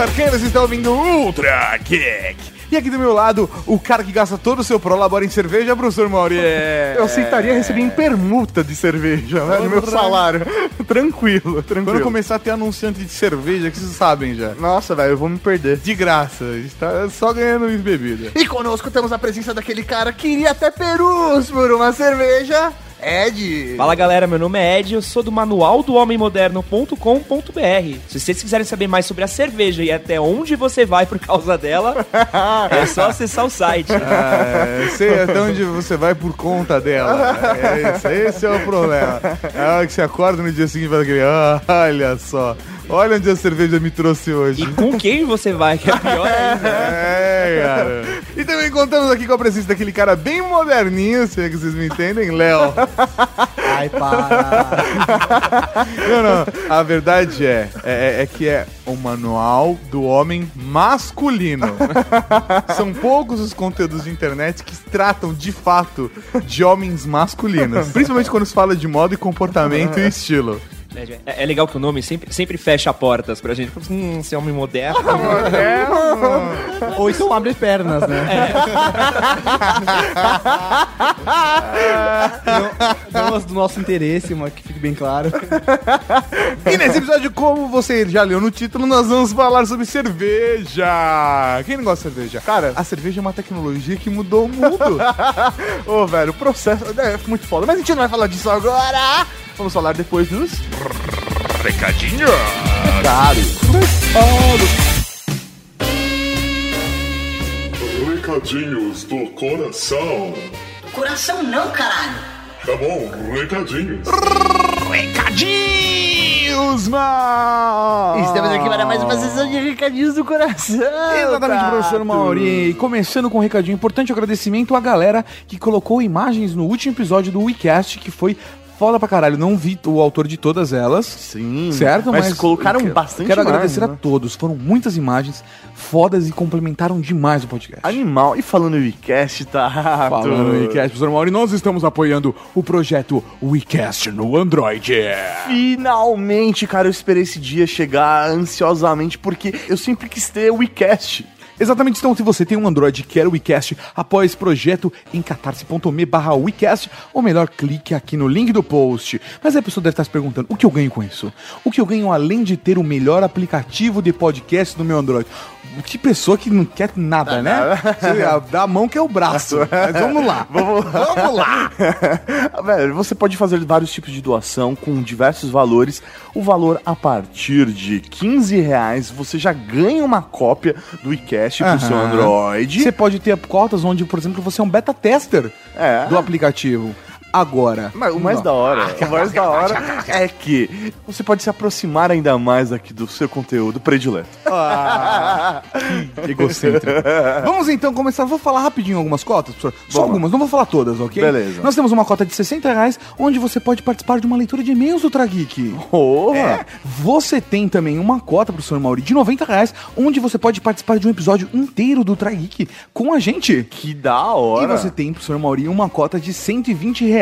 Tarqueira, vocês estão ouvindo Ultra Kick. E aqui do meu lado, o cara que gasta todo o seu prolabora em cerveja, professor Mauri. Eu aceitaria receber em permuta de cerveja, né? No meu salário. tranquilo, tranquilo. Quando começar a ter anunciante de cerveja, que vocês sabem já. Nossa, velho, eu vou me perder. De graça, está só ganhando bebida. E conosco temos a presença daquele cara que iria até Perus por uma cerveja. Ed. Fala galera, meu nome é Ed, eu sou do manual do homemmoderno.com.br. Se vocês quiserem saber mais sobre a cerveja e até onde você vai por causa dela, é só acessar o site. Ah, sei até onde você vai por conta dela. É esse, esse é o problema. É a hora que você acorda no dia seguinte e fala aquele, ah, olha só. Olha onde a cerveja me trouxe hoje. E com quem você vai, que é pior ainda. É, cara. E também contamos aqui com a presença daquele cara bem moderninho, se é que vocês me entendem, Léo. Ai, para. Não, não. A verdade é, é, é que é o manual do homem masculino. São poucos os conteúdos de internet que tratam de fato de homens masculinos. Principalmente quando se fala de moda e comportamento e estilo. É, é legal que o nome sempre, sempre fecha portas pra gente. Hum, ser homem moderno. Ou então abre pernas, né? não, não do nosso interesse, mas que fique bem claro. E nesse episódio, como você já leu no título, nós vamos falar sobre cerveja. Quem não gosta de cerveja? Cara, a cerveja é uma tecnologia que mudou o mundo. Ô, velho, o processo é muito foda. Mas a gente não vai falar disso agora. Vamos falar depois dos... Recadinho. Claro. Recadinhos do coração. Coração não, caralho. Tá bom, recadinhos. Recadinhos, mano. Estamos aqui para mais uma sessão de recadinhos do coração. Exatamente, Tato. professor Mauri. E Começando com um recadinho importante, agradecimento à galera que colocou imagens no último episódio do WeCast, que foi foda pra caralho. Não vi o autor de todas elas. Sim. Certo? Mas, colocaram quero- bastante Quero imagens, agradecer né? a todos. Foram muitas imagens fodas e complementaram demais o podcast. Animal. E falando em WeCast, tá? Falando no WeCast, professor Mauri, nós estamos apoiando o projeto WeCast no Android. Finalmente, cara, eu esperei esse dia chegar ansiosamente, porque eu sempre quis ter WeCast. Exatamente, então se você tem um Android e quer o WeCast, apoie esse projeto em catarse.me barra WeCast, ou melhor, clique aqui no link do post. Mas aí a pessoa deve estar se perguntando, o que eu ganho com isso? O que eu ganho além de ter o melhor aplicativo de podcast no meu Android? Que pessoa que não quer nada, né? Dá a mão que é o braço. Mas vamos lá. Vamos, vamos lá! Velho, você pode fazer vários tipos de doação com diversos valores. O valor a partir de 15 reais, você já ganha uma cópia do iCast pro seu. Android. Você pode ter cotas onde, por exemplo, você é um beta tester É. do aplicativo. Agora, Mas o mais da hora, o mais da hora é que você pode se aproximar ainda mais aqui do seu conteúdo predileto. egocêntrico. Vamos então começar. Vou falar rapidinho algumas cotas, professor. Só Vamos. algumas, não vou falar todas, ok? Beleza. Nós temos uma cota de 60 reais, onde você pode participar de uma leitura de e-mails do Trageek. Porra! É, você tem também uma cota, professor Mauri, de 90 reais, onde você pode participar de um episódio inteiro do Trageek com a gente. Que da hora! E você tem, professor Mauri, uma cota de 120 reais.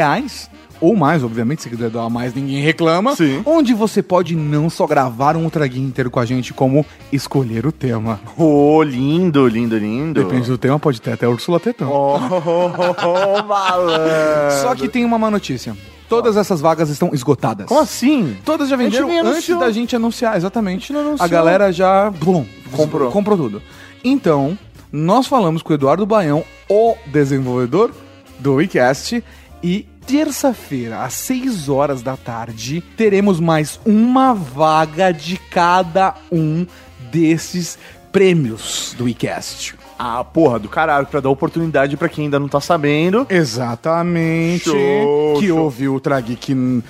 Ou mais, obviamente, se quiser dar mais, ninguém reclama. Sim. Onde você pode não só gravar um Ultra Geek inteiro com a gente, como escolher o tema. Ô, lindo, lindo, lindo. Depende do tema, pode ter até Úrsula Tetão. Oh, oh, malandro. Só que tem uma má notícia. Todas essas vagas estão esgotadas. Como assim? Todas já A venderam antes da gente anunciar, exatamente. anunciou. A galera já blum, Comprou. comprou tudo. Então, nós falamos com o Eduardo Baião, o desenvolvedor do WeCast, e terça-feira, às 6 horas da tarde, teremos mais uma vaga de cada um desses prêmios do WeCast. Ah, porra, do caralho, pra dar oportunidade pra quem ainda não tá sabendo. Exatamente. Show, que show. ouviu o Trageek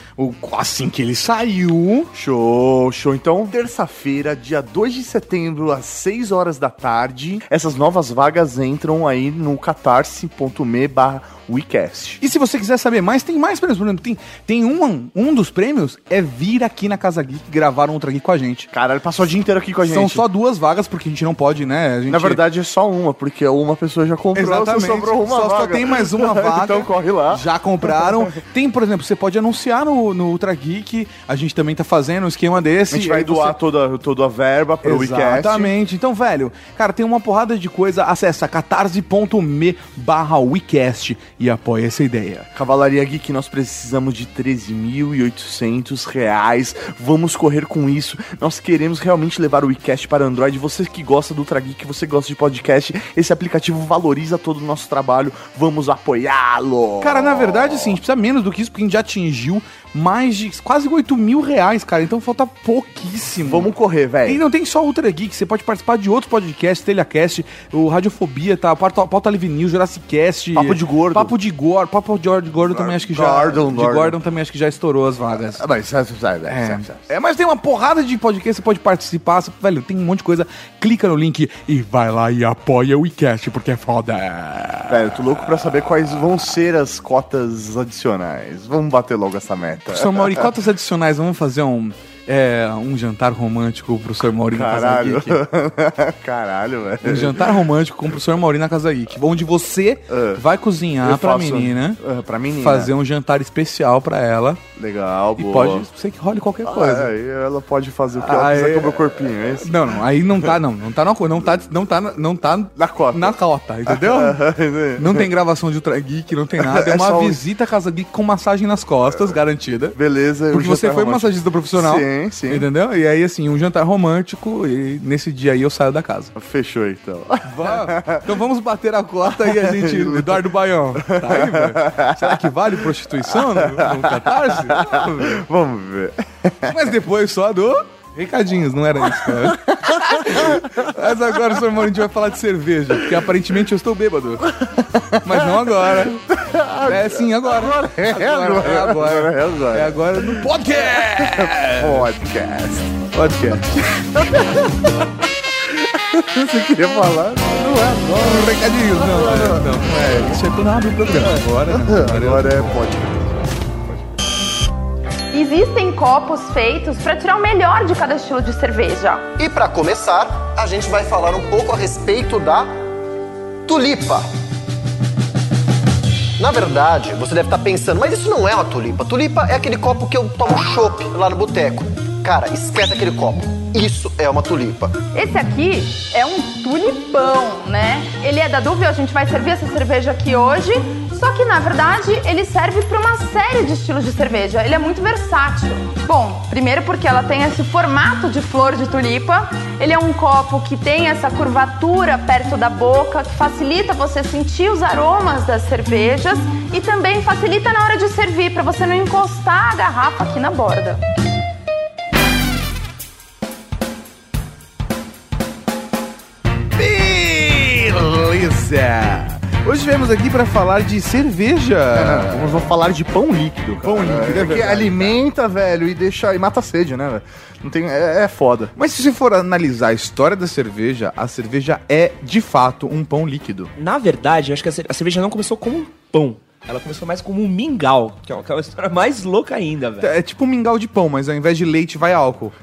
assim que ele saiu. Show, show. Então, terça-feira, dia 2 de setembro, às 6 horas da tarde, essas novas vagas entram aí no catarse.me barra WeCast. E se você quiser saber mais, tem mais prêmios. Por exemplo, tem, tem um, um dos prêmios é vir aqui na Casa Geek gravar um Ultra Geek com a gente. Caralho, passou o dia inteiro aqui com a gente. São só duas vagas, porque a gente não pode, né? A gente, Na verdade, é só uma, porque uma pessoa já comprou, Exatamente. só sobrou uma só, vaga. só tem mais uma vaga. então corre lá. Já compraram. Tem, por exemplo, você pode anunciar no, no Ultra Geek. A gente também tá fazendo um esquema desse. A gente vai doar você- toda, toda a verba pro WeCast. Exatamente. Então, velho, cara, tem uma porrada de coisa. Acessa catarse.me barra WeCast e apoia essa ideia. Cavalaria Geek, nós precisamos de 13.800 reais. Vamos correr com isso. Nós queremos realmente levar o WeCast para Android. Você que gosta do Ultra Geek, você gosta de podcast, esse aplicativo valoriza todo o nosso trabalho. Vamos apoiá-lo. Cara, na verdade, assim, a gente precisa menos do que isso, porque a gente já atingiu mais de quase 8 mil reais, cara. Então falta pouquíssimo. Vamos correr, E velho. não tem só Ultra Geek, você pode participar de outros podcasts, Telecast, o Radiofobia, tá? Pauta, Pauta Livre News, Jurassic Cast. Papo de Gordo. Papo de Gordo. Papo de Gordo, Gordon também acho que já. Gordon, de Gordon. Gordon também acho que já estourou as vagas. Ah, mas É. É, mas tem uma porrada de podcast, você pode participar, velho, tem um monte de coisa. Clica no link e vai lá e apoia o WeCast, porque é foda. Velho, eu tô louco pra saber quais vão ser as cotas adicionais. Vamos bater logo essa meta. Professor Mauri, cotas adicionais, vamos fazer um, é, um jantar romântico com o professor Mauri na Casa Caralho. Geek? Caralho, Um velho. jantar romântico com o professor Mauri na Casa Geek, onde você Ah. vai cozinhar pra menina, Ah, pra menina. fazer um jantar especial pra ela Legal, e boa. pode ser que role qualquer coisa. Ah, aí ela pode fazer o que ela quiser com o meu corpinho, é isso? Não, não, aí não tá, não, não tá na não tá, não tá, não tá Na cota. na cota, entendeu? Não tem gravação de Ultra Geek, não tem nada. É É uma um- visita à Casa Geek com massagem nas costas, garantida. Beleza. Porque você foi massagista profissional. Sim, sim. Entendeu? E aí, assim, um jantar romântico e nesse dia aí eu saio da casa. Fechou, então. Vá- Então vamos bater a cota e a gente. Eduardo Baião. Tá aí, velho? Será que vale prostituição no, no Catarse? Não. Vamos ver. Mas depois só do. Recadinhos, não era isso, cara. Mas agora, senhor Maurinho, a gente vai falar de cerveja, porque aparentemente eu estou bêbado. Mas não agora. É sim, agora. Agora, é agora. É agora. É agora. É agora no podcast. Podcast. Podcast. Você queria falar? Não é agora. Recadinhos, não, não, não, não é. Isso é quando abre o programa. Agora, não. Agora é podcast. Existem copos feitos para tirar o melhor de cada estilo de cerveja. E para começar, a gente vai falar um pouco a respeito da tulipa. Na verdade, você deve estar pensando, mas isso não é uma tulipa. Tulipa é aquele copo que eu tomo chopp lá no boteco. Cara, esquece aquele copo. Isso é uma tulipa. Esse aqui é um tulipão, né? Ele é da Duvel, a gente vai servir essa cerveja aqui hoje. Só que na verdade ele serve para uma série de estilos de cerveja. Ele é muito versátil. Bom, primeiro porque ela tem esse formato de flor de tulipa. Ele é um copo que tem essa curvatura perto da boca, que facilita você sentir os aromas das cervejas e também facilita na hora de servir para você não encostar a garrafa aqui na borda. Beleza! Hoje viemos aqui para falar de cerveja. Vamos vamos falar de pão líquido. Cara. Pão líquido, é É, que verdade. alimenta, velho, e deixa. e mata a sede, né, velho? Não tem. É, é foda. Mas se você for analisar a história da cerveja, a cerveja é de fato um pão líquido. Na verdade, eu acho que a cerveja não começou como um pão. Ela começou mais como um mingau, que é uma, que é uma história mais louca ainda, velho. É tipo um mingau de pão, mas ao invés de leite vai álcool.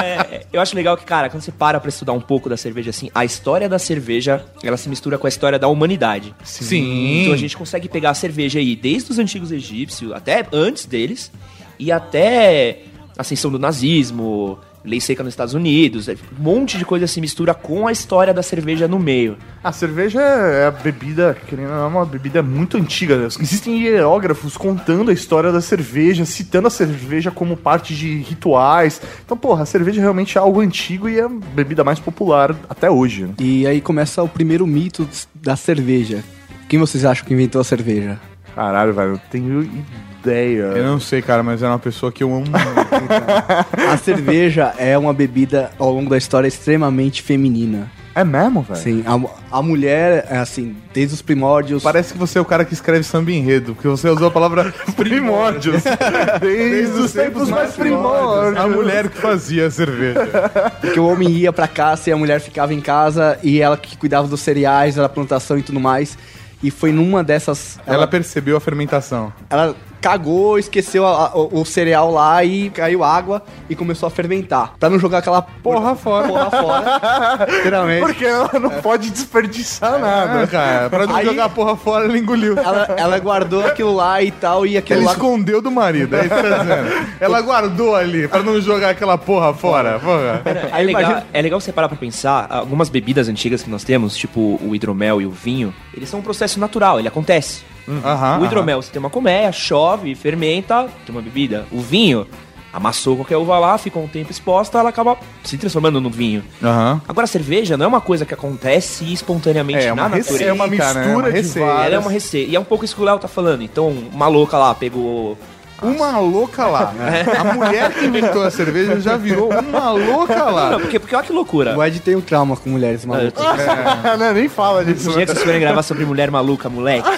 É, eu acho legal que, cara, quando você para pra estudar um pouco da cerveja, assim, a história da cerveja, ela se mistura com a história da humanidade. Sim. Então a gente consegue pegar a cerveja aí desde os antigos egípcios, até antes deles, e até a ascensão do nazismo, lei seca nos Estados Unidos, é, um monte de coisa se mistura com a história da cerveja no meio. A cerveja é a bebida, querendo ou não, é uma bebida muito antiga. Existem hierógrafos contando a história da cerveja, citando a cerveja como parte de rituais. Então, porra, a cerveja realmente é algo antigo e é a bebida mais popular até hoje. né? E aí começa o primeiro mito da cerveja. Quem vocês acham que inventou a cerveja? Caralho, velho, eu tenho ideia. Eu não sei, cara, mas é uma pessoa que eu amo muito. cara. A cerveja é uma bebida ao longo da história extremamente feminina. É mesmo, velho? Sim, a, a mulher, é assim, desde os primórdios. Parece que você é o cara que escreve samba enredo, porque você usou a palavra Primórdios. Desde os tempos mais primórdios. A mulher que fazia a cerveja. Porque o homem ia pra caça e a mulher ficava em casa e ela que cuidava dos cereais, da plantação e tudo mais. E foi numa dessas. Ela percebeu a fermentação. ela cagou, esqueceu a- a- o, o cereal lá e caiu água e começou a fermentar. Pra não jogar aquela Porra fora. porra fora. literalmente. Porque ela não pode desperdiçar Ah, nada. cara, pra não Aí- jogar a porra fora, ela engoliu. Ela, ela guardou aquilo lá e tal, e aquilo Ela lá. escondeu do marido, é isso que tá dizendo. Ela guardou ali pra não jogar aquela porra fora. Porra. É Aí legal, imagina- é legal você parar pra pensar, algumas bebidas antigas que nós temos, tipo o hidromel e o vinho, eles são um processo natural, ele acontece. Aham, o hidromel, você tem uma colmeia, chove, fermenta, tem uma bebida. O vinho, amassou qualquer uva lá, ficou um tempo exposta, ela acaba se transformando no vinho. Aham. Agora, a cerveja não é uma coisa que acontece espontaneamente É na uma natureza. receita, É uma né? mistura É uma de várias. Ela é uma receita. E é um pouco isso que o Léo tá falando. Então, uma louca lá pegou. Uma louca lá. A mulher que inventou a cerveja já virou uma louca Não, lá. porque, porque olha que loucura. O Ed tem um trauma com mulheres malucas. não, nem fala disso. O dia que vocês forem gravar sobre mulher maluca, moleque,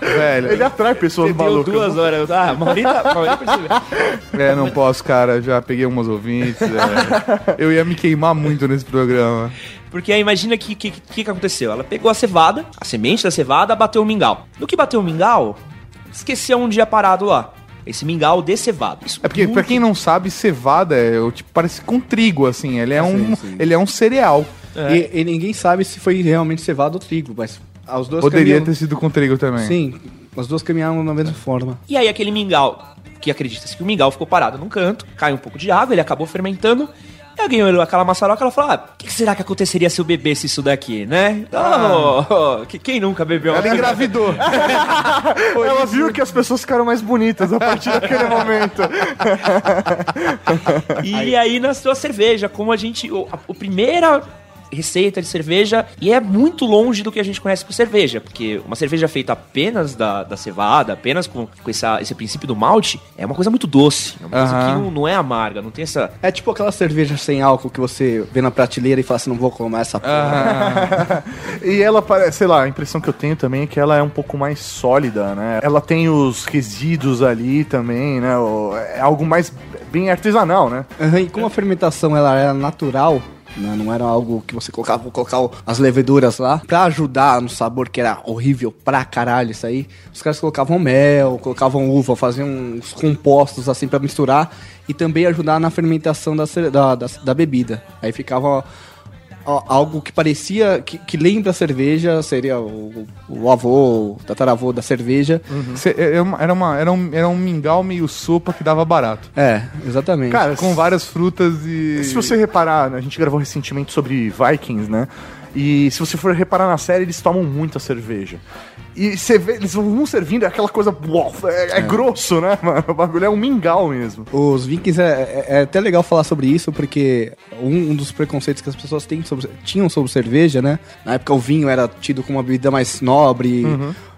Velho. Ele atrai pessoas você deu malucas. duas horas. Ah, Maurita, Maurita percebeu. É, não posso, cara. Já peguei umas ouvintes. é. Eu ia me queimar muito nesse programa. Porque aí imagina que que, que que aconteceu. Ela pegou a cevada, a semente da cevada, bateu o mingau. No que bateu o mingau, esqueceu um dia parado lá. Esse mingau de cevada. Isso É porque, pra quem não sabe, cevada é o tipo, parece com trigo, assim. Ele é, um, ele é um cereal. E, e ninguém sabe se foi realmente cevado ou trigo, mas as duas Poderia caminham- ter sido com trigo também. Sim, as duas caminharam da mesma forma. E aí aquele mingau, que acredita-se que o mingau ficou parado num canto, cai um pouco de água, ele acabou fermentando. E alguém olhou aquela maçaroca e ela falou: Ah, o que, será que aconteceria se eu bebesse isso daqui, né? Oh, oh, que- quem nunca bebeu? Ela engravidou. Ela viu que as pessoas ficaram mais bonitas a partir daquele momento. E aí nasceu a cerveja, como a gente. O, a, o primeira receita de cerveja e é muito longe do que a gente conhece por cerveja, porque uma cerveja feita apenas da, da cevada, apenas com, com essa, esse princípio do malte, é uma coisa muito doce, é uma coisa Aham. que não, não é amarga, não tem essa. É tipo aquela cerveja sem álcool que você vê na prateleira e fala assim, não vou comer essa porra. E ela parece, sei lá, a impressão que eu tenho também é que ela é um pouco mais sólida, né? Ela tem os resíduos ali também, né? É algo mais bem artesanal, né? Aham, E como a fermentação ela era natural, né, não era algo que você colocava, colocar as leveduras lá, pra ajudar no sabor que era horrível pra caralho isso aí, os caras colocavam mel, colocavam uva, faziam uns compostos assim pra misturar e também ajudar na fermentação da, da, da, da bebida. Aí ficava algo que parecia, que, que lembra a cerveja, seria o, o avô, o tataravô da cerveja. Cê- é uma- Era, uma, era, um, era um mingau meio sopa que dava barato. É, exatamente. Cara, Com várias frutas e. Se você reparar, né, a gente gravou recentemente sobre Vikings, né? E se você for reparar na série, eles tomam muita cerveja. E você vê, eles vão servindo, é aquela coisa. uau, É, é grosso, né, mano? O bagulho é um mingau mesmo. Os vikings é, é- é até legal falar sobre isso, porque um, um dos preconceitos que as pessoas sobre- tinham sobre cerveja, né? Na época o vinho era tido como uma bebida mais nobre.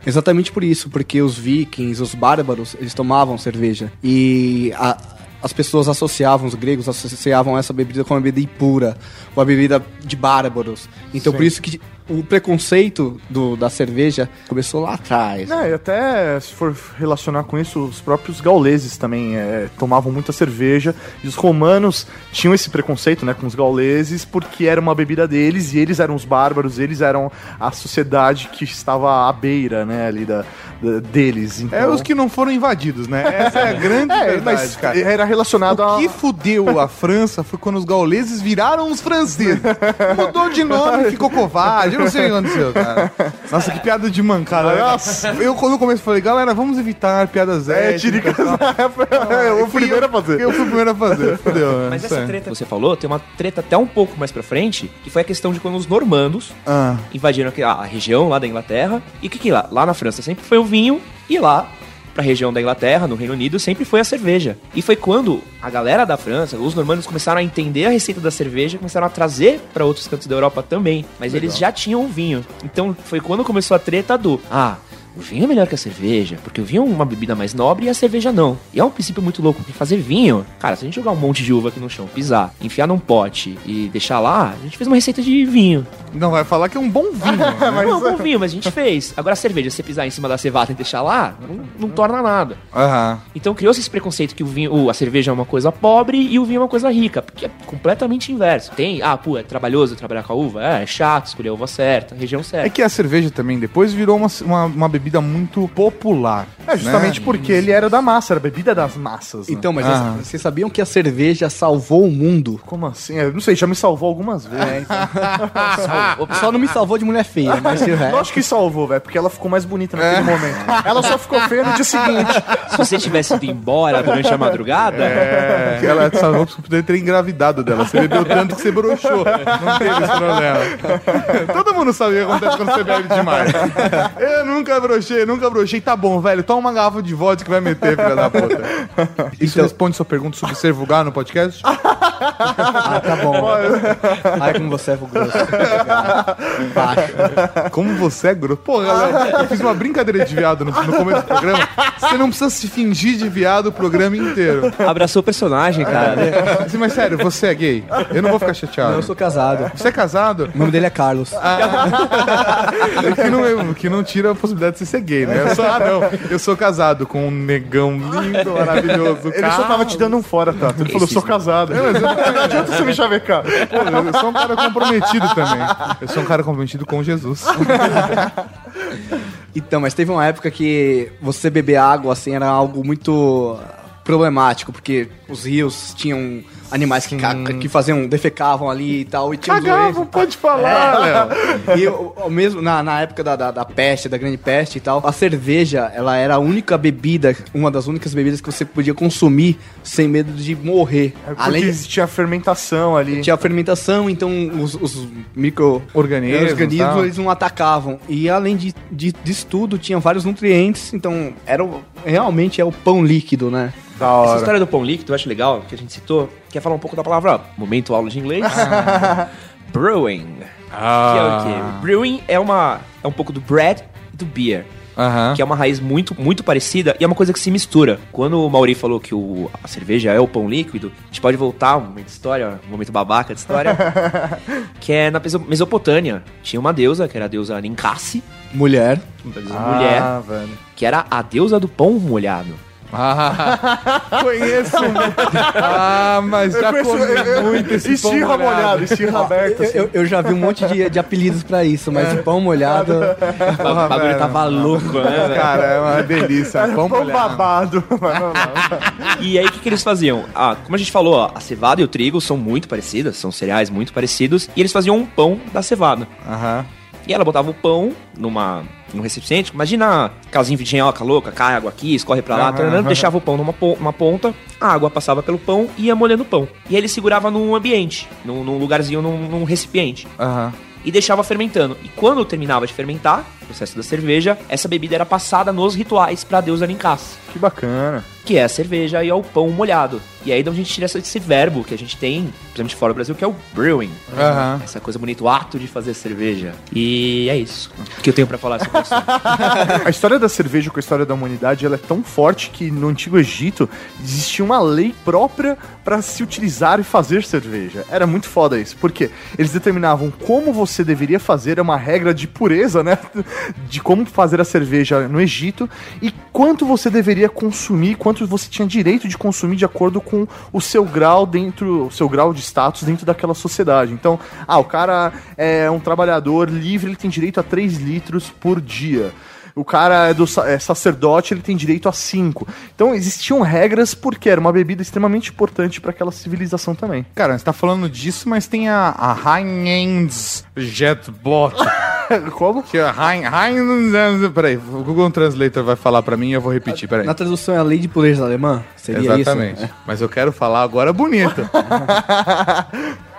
Exatamente por isso, porque os vikings, os bárbaros, eles tomavam cerveja. E a- as pessoas associavam, os gregos associavam essa bebida com uma bebida impura, uma bebida de bárbaros. Então por isso que o preconceito do- da cerveja começou lá atrás. É, e até se for relacionar com isso, os próprios gauleses também é, tomavam muita cerveja. E os romanos tinham esse preconceito né, com os gauleses porque era uma bebida deles e eles eram os bárbaros, eles eram a sociedade que estava à beira né, ali da, da- deles. Então... É os que não foram invadidos, né? Essa é a grande É, verdade, mas cara. era relacionado O a. que fudeu a França foi quando os gauleses viraram os franceses. Mudou de nome, ficou covarde. Eu não sei o que aconteceu, cara. Nossa, que piada de mancada. Nossa. Eu, quando eu comecei, falei, galera, vamos evitar piadas É, étnicas. tiricas. tal. o primeiro a fazer. Eu fui o primeiro a fazer. Fudeu, né? Mas essa treta que você falou, tem uma treta até um pouco mais pra frente, que foi a questão de quando os normandos Ah, invadiram a região lá da Inglaterra. E o que que lá? Lá na França sempre foi o vinho e lá pra região da Inglaterra, no Reino Unido, sempre foi a cerveja. E foi quando a galera da França, os normandos começaram a entender a receita da cerveja começaram a trazer pra outros cantos da Europa também. Mas eles já tinham o vinho. Então foi quando começou a treta do ah, o vinho é melhor que a cerveja, porque o vinho é uma bebida mais nobre e a cerveja não. E é um princípio muito louco, porque fazer vinho, cara, se a gente jogar um monte de uva aqui no chão, pisar, enfiar num pote e deixar lá, a gente fez uma receita de vinho. não vai falar que é um bom vinho. né? Não, bom vinho, mas a gente fez. Agora a cerveja, se você pisar em cima da cevada e deixar lá, não, não torna nada. Aham. Então criou-se esse preconceito que o vinho, o- a cerveja é uma coisa pobre e o vinho é uma coisa rica, porque é completamente inverso. Tem, ah, pô, é trabalhoso trabalhar com a uva? É, é chato escolher a uva certa, a região É certa. que a cerveja também depois virou uma, uma, uma bebida bebida muito popular. É, justamente né? porque ele era da massa, era bebida das massas. né? Então, mas Ah. vocês sabiam que a cerveja salvou o mundo? Como assim? Eu não sei, já me salvou algumas vezes. É, então. Só- não me salvou de mulher feia, mas o resto... Lógico que salvou, velho, porque ela ficou mais bonita naquele momento. Ela só ficou feia no dia seguinte. Se você tivesse ido embora durante a madrugada, É, que ela salvou pra você poder ter engravidado dela. Você bebeu tanto que você broxou. Não teve esse problema. Todo mundo sabe o que acontece quando você bebe demais. Eu nunca brochei, nunca brochei. Tá bom, velho. Toma uma garrafa de vodka que vai meter, filha da puta. Isso responde sua pergunta sobre ser vulgar no podcast? Ah, tá bom. Ai, como você é vulgoso. Baixo. Como você é grosso. Pô, galera, eu fiz uma brincadeira de viado no, no começo do programa. Você não precisa se fingir de viado o programa inteiro. abraçou o personagem, cara. Assim, Mas sério, você é gay? Eu não vou ficar chateado. Eu sou casado. Você é casado? O nome dele é Carlos. que, não, que não tira a possibilidade de você ser gay, né? Eu sou, ah, não. Eu sou casado com um negão lindo, maravilhoso. Ele só tava te dando um fora, tá? Ele falou, sou casado. É, mas eu, Não adianta você me chavecar. pô, eu sou um cara comprometido também. Eu sou um cara comprometido com Jesus. Então, mas teve uma época que você beber água, assim, era algo muito problemático, porque os rios tinham animais que, ca- que faziam, defecavam ali e tal, e tinha os Cagavam, pode falar, Léo. E o, o mesmo na, na época da, da, da peste, da grande peste e tal, a cerveja, ela era a única bebida, uma das únicas bebidas que você podia consumir sem medo de morrer. Porque Além existia a fermentação ali. tinha a fermentação, então os, os micro Organismos, eles não atacavam. E além de, de, disso tudo, tinha vários nutrientes, então era realmente é o pão líquido, né? Da Essa hora. história do pão líquido eu acho legal, que a gente citou. Quer falar um pouco da palavra momento aula de inglês? Brewing. Que é o quê? Brewing é, uma, é um pouco do bread e do beer. Aham. Que é uma raiz muito, muito parecida e é uma coisa que se mistura. Quando o Mauri falou que o, a cerveja é o pão líquido, a gente pode voltar um momento de história, um momento babaca de história. que é na Meso- Mesopotâmia. Tinha uma deusa, que era a deusa Ninkasi, Mulher. deusa mulher, Ah, velho. que era a deusa do pão molhado. Ah, conheço. Ah, mas já comi muito esse pão Estirra molhado. molhado, estirra aberto. Eu, assim. eu- eu já vi um monte de, de apelidos pra isso, mas o pão molhado. o bagulho tava louco, né? velho? Cara, é uma delícia. Pão Pão molhado. babado. Mas não, não. E aí, o que, que eles faziam? Ah, como a gente falou, ó, a cevada e o trigo são muito parecidas, são cereais muito parecidos, e eles faziam um pão da cevada. Aham. E ela botava o pão numa, num recipiente, imagina casinha de engenhoca louca, cai água aqui, escorre pra lá, Aham, taranã, aham. deixava o pão numa uma ponta, a água passava pelo pão e ia molhando o pão. E aí ele segurava num ambiente, num, num lugarzinho, num, num recipiente. Aham. e deixava fermentando. E quando terminava de fermentar, processo da cerveja, essa bebida era passada nos rituais pra deusa Ninkasi, Que bacana. que é a cerveja e é o pão molhado. E aí então a gente tira essa- esse verbo que a gente tem, principalmente fora do Brasil, que é o brewing. Aham. Essa coisa bonita, o ato de fazer cerveja. E é isso que eu tenho pra falar sobre isso. A história da cerveja com a história da humanidade ela é tão forte que no Antigo Egito existia uma lei própria para se utilizar e fazer cerveja. Era muito foda isso, porque eles determinavam como você deveria fazer, é uma regra de pureza, né? De como fazer a cerveja no Egito e quanto você deveria consumir, quanto você tinha direito de consumir de acordo com o seu grau dentro, o seu grau de status dentro daquela sociedade. Então, ah, o cara é um trabalhador livre, ele tem direito a 3 litros por dia o cara é, do, é sacerdote, ele tem direito a cinco. Então existiam regras porque era uma bebida extremamente importante para aquela civilização também. Cara, você tá falando disso, mas tem a, a Heinz Jetbot. Como? Que é Hein- Heinz... Peraí, o Google Translator vai falar pra mim e eu vou repetir, peraí. Na tradução é a lei de pureza alemã? Seria Exatamente. isso? Mas eu quero falar agora bonito.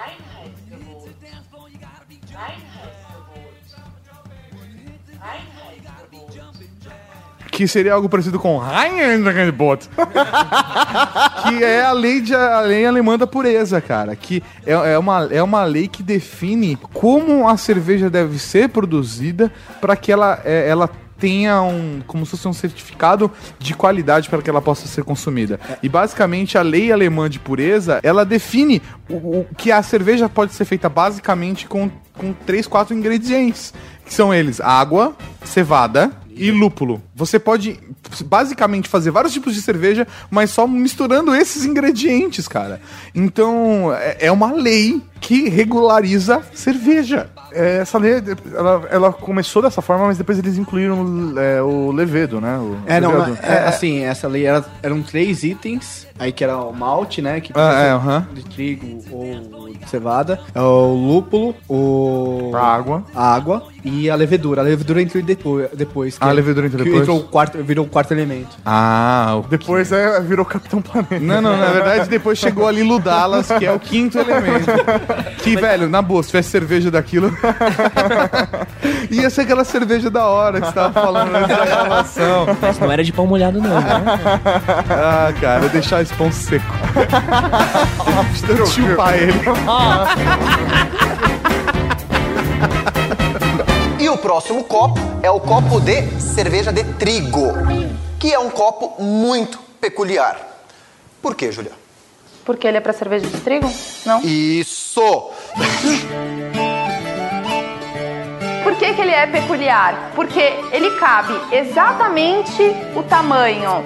que seria algo parecido com Heinz-Bot. que é a lei, de, a lei alemã da pureza, cara. Que é, é, uma, é uma lei que define como a cerveja deve ser produzida para que ela, é, ela tenha um como se fosse um certificado de qualidade para que ela possa ser consumida. E basicamente a lei alemã de pureza, ela define o, o- que a cerveja pode ser feita basicamente com, com três, quatro ingredientes, que são eles: água, cevada e lúpulo. Você pode basicamente fazer vários tipos de cerveja, mas só misturando esses ingredientes, cara. Então, é, é uma lei que regulariza cerveja. É, Essa lei, ela, ela começou dessa forma, mas depois eles incluíram é, o levedo, né? O É, não, é, assim, essa lei era, eram três itens, aí que era o malte, né, que Ah, precisa é, aham. de trigo ou de cevada, o lúpulo, o... A água. a água e a levedura. A levedura entrou depois. depois Ah, entrou que depois? Entrou o quarto, virou o quarto elemento. Ah, o... Depois é, virou Capitão Planeta. Não, não, na verdade depois chegou ali Ludalas, que é o quinto elemento. Que, velho, na boa, se tivesse cerveja daquilo. ia ser aquela cerveja da hora que você tava falando antes da gravação. Mas não era de pão molhado, não. né? Ah, cara, deixar esse pão seco. Chupar ele. E o próximo copo é o copo de cerveja de trigo, que é um copo muito peculiar. Por quê, Julia? Porque ele é pra cerveja de trigo? Não. Isso! Por que, que ele é peculiar? Porque ele cabe exatamente o tamanho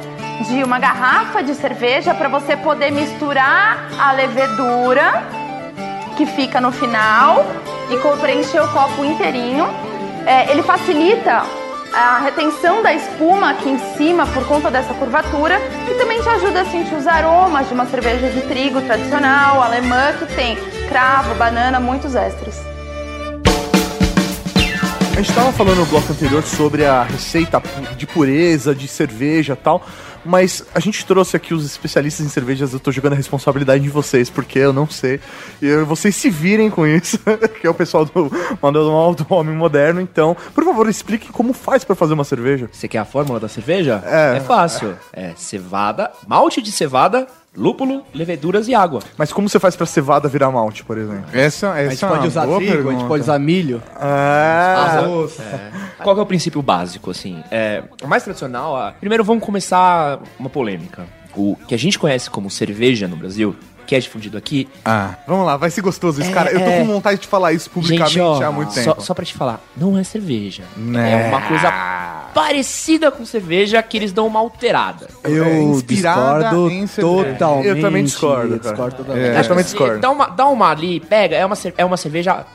de uma garrafa de cerveja para você poder misturar a levedura que fica no final e preencher o copo inteirinho. É, ele facilita a retenção da espuma aqui em cima por conta dessa curvatura e também te ajuda a sentir os aromas de uma cerveja de trigo tradicional, alemã, que tem cravo, banana, muitos extras. A gente tava falando no bloco anterior sobre a receita de pureza, de cerveja e tal, mas a gente trouxe aqui os especialistas em cervejas, eu tô jogando a responsabilidade em vocês, porque eu não sei. E vocês se virem com isso, que é o pessoal do Manual do Homem Moderno, então, por favor, expliquem como faz pra fazer uma cerveja. Você quer a fórmula da cerveja? É. fácil. É cevada, malte de cevada, lúpulo, leveduras e água. Mas como você faz pra cevada virar malte, por exemplo? Essa, essa A gente é pode uma usar trigo, a gente pergunta. pode usar milho. Ah, arroz. Qual que é o princípio básico, assim? É, o mais tradicional, a- primeiro vamos começar uma polêmica. O que a gente conhece como cerveja no Brasil, que é difundido aqui, Ah, vamos lá, vai ser gostoso isso, É, cara. Eu tô é. com vontade de falar isso publicamente gente, ó, há muito só, tempo. só pra te falar, não é cerveja. Né. É uma coisa parecida com cerveja que eles dão uma alterada. Eu É discordo totalmente. Eu também discordo, Eu cara. discordo totalmente. É. Acho também discordo. Dá uma, dá uma ali, pega, é uma, é uma cerveja.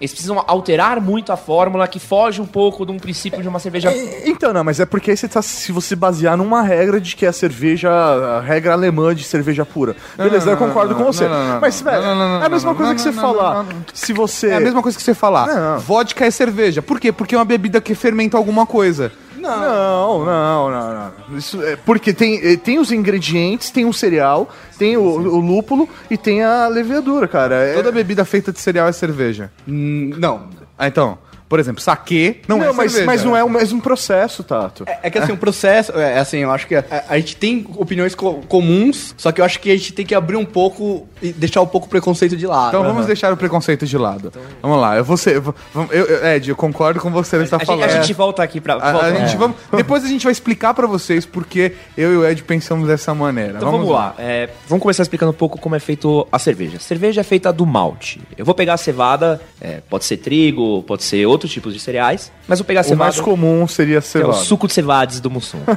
Eles precisam alterar muito a fórmula que foge um pouco de um princípio de uma cerveja. Então, não, mas é porque aí você tá se você basear numa regra de que é a cerveja, a regra alemã de cerveja pura. Beleza, não, eu concordo não, com você. não, não, não, mas, não, velho, não, não, não, é a mesma não, coisa não, que você não, não, falar. não, não. Se você. É a mesma coisa que você falar. Não. Vodka é cerveja. Por quê? Porque é uma bebida que fermenta alguma coisa. Não, não, não, não. Isso é porque tem, eh, tem os ingredientes, tem o cereal, tem o, o lúpulo e tem a levedura, cara. É- Toda bebida feita de cereal é cerveja. Hum, não. Ah, então, por exemplo, saquê não, não, é mas, cerveja. mas não é o mesmo processo, Tato. É, é que assim, o processo, é assim, eu acho que a, a gente tem opiniões co- comuns, só que eu acho que a gente tem que abrir um pouco e deixar um pouco o preconceito de lado. Então vamos deixar o preconceito de lado. Vamos lá, eu vou ser. eu- vamos- eu- eu- Ed, eu concordo com você, ele está A gente, falando. a gente volta aqui pra. A- a gente vamos- depois a gente vai explicar pra vocês porque eu e o Ed pensamos dessa maneira. Então vamos, lá. É, vamos começar explicando um pouco como é feito a cerveja. A cerveja é feita do malte. Eu vou pegar a cevada, é, pode ser trigo, pode ser outros tipos de cereais, mas vou pegar a O cevada. mais comum seria que é o cevada. suco de cevades do Mussum.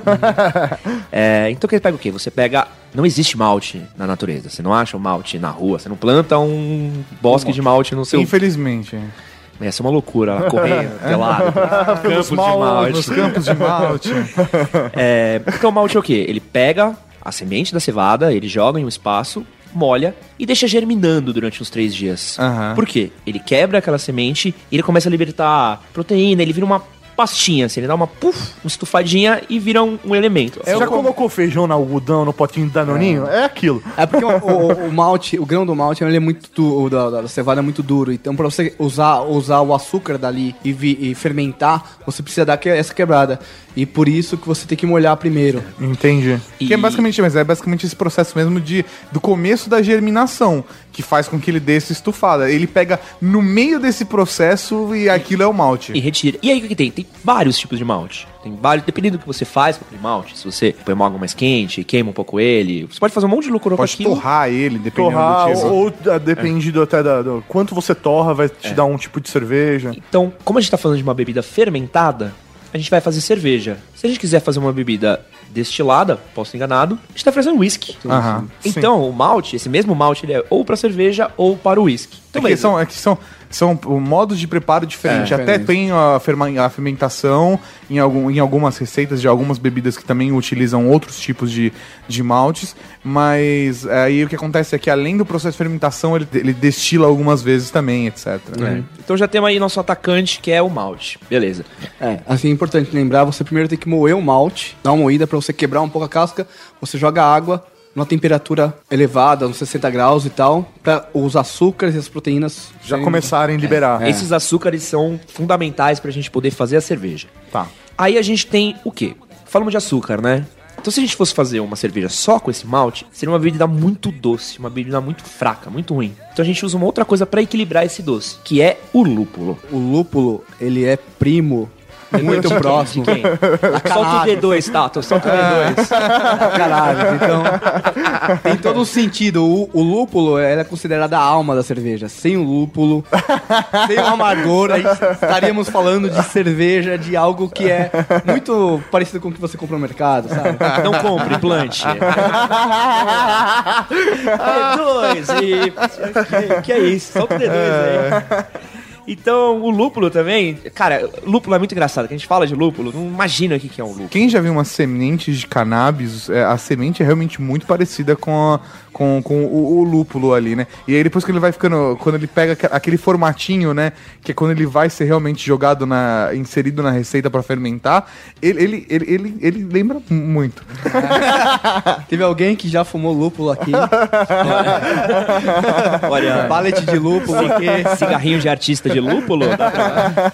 É, então que pega o quê? Você pega. Não existe malte na natureza. Você não acha um malte na rua. Você não planta um bosque de malte no seu. Infelizmente. Ia ser uma loucura correr pelado. Pelos campos de malte. nos campos de malte. É, então o malte é o quê? Ele pega a semente da cevada, ele joga em um espaço, molha e deixa germinando durante uns três dias. Aham. Por quê? Ele quebra aquela semente e ele começa a libertar proteína, ele vira uma pastinha, assim, ele dá uma puff, uma estufadinha e vira um, um elemento. Você já colocou feijão na algodão, no potinho de danoninho? É, aquilo. É porque o, o- o malte, o grão do malte, ele é muito du- o da, da cevada é muito duro. Então, pra você usar, usar o açúcar dali e, vi- e fermentar, você precisa dar que- essa quebrada. E por isso que você tem que molhar primeiro. Entendi. E- Que é basicamente, mas é basicamente esse processo mesmo de do começo da germinação que faz com que ele dê essa estufada. Ele pega no meio desse processo e aquilo é o malte. E retira. E aí o que tem? Tem vários tipos de malte. Tem vários, dependendo do que você faz com aquele malte. Se você põe uma água mais quente, queima um pouco ele, você pode fazer um monte de loucura com Pode aquilo. torrar ele, dependendo Torrar, do tipo. ou, ou, ah, depende do, até da, do quanto você torra, vai te dar um tipo de cerveja. Então, como a gente tá falando de uma bebida fermentada, a gente vai fazer cerveja. Se a gente quiser fazer uma bebida destilada, posso estar enganado, a gente tá fazendo whisky. Aham, Então, o malte, esse mesmo malte, ele é ou para cerveja ou para o whisky. É Então, que beleza. são, é que são, são modos de preparo diferentes. É, Até tem a, ferma- a fermentação em, algum, em algumas receitas de algumas bebidas que também utilizam outros tipos de, de maltes. Mas é, aí o que acontece é que além do processo de fermentação, ele, ele destila algumas vezes também, etc. É. Então já temos aí nosso atacante, que é o malte. Beleza. É, assim é importante lembrar, você primeiro tem que moer o malte, dar uma moída pra você quebrar um pouco a casca, você joga água numa temperatura elevada, uns 60 graus e tal, para os açúcares e as proteínas Já serem- começarem a liberar. É. Esses açúcares são fundamentais pra gente poder fazer a cerveja. Tá. Aí a gente tem o quê? Falamos de açúcar, né? Então se a gente fosse fazer uma cerveja só com esse malte, seria uma bebida muito doce, uma bebida muito fraca, muito ruim. Então a gente usa uma outra coisa pra equilibrar esse doce, que é o lúpulo. O lúpulo, ele é primo muito próximo. De quem? Solta o D2, Tato, solta o D2. Caralho, então tem todo um sentido. O, o lúpulo ela é considerada a alma da cerveja. Sem o lúpulo, sem o amargor, aí estaríamos falando de cerveja, de algo que é muito parecido com o que você compra no mercado, sabe? Não compre, plante. D2 e... Que, que é isso? Solta o D2 aí. Então, o lúpulo também... Cara, lúpulo é muito engraçado. Que a gente fala de lúpulo, não imagina o que que é um lúpulo. Quem já viu uma semente de cannabis, é, a semente é realmente muito parecida com, a- com, com o, o lúpulo ali, né? E aí depois que ele vai ficando, quando ele pega aque- aquele formatinho, né? Que é quando ele vai ser realmente jogado na, inserido na receita pra fermentar, ele, ele, ele, ele, ele lembra muito. Teve alguém que já fumou lúpulo aqui, Olha, pallet de lúpulo aqui. cigarrinho de artista de lúpulo. dá pra-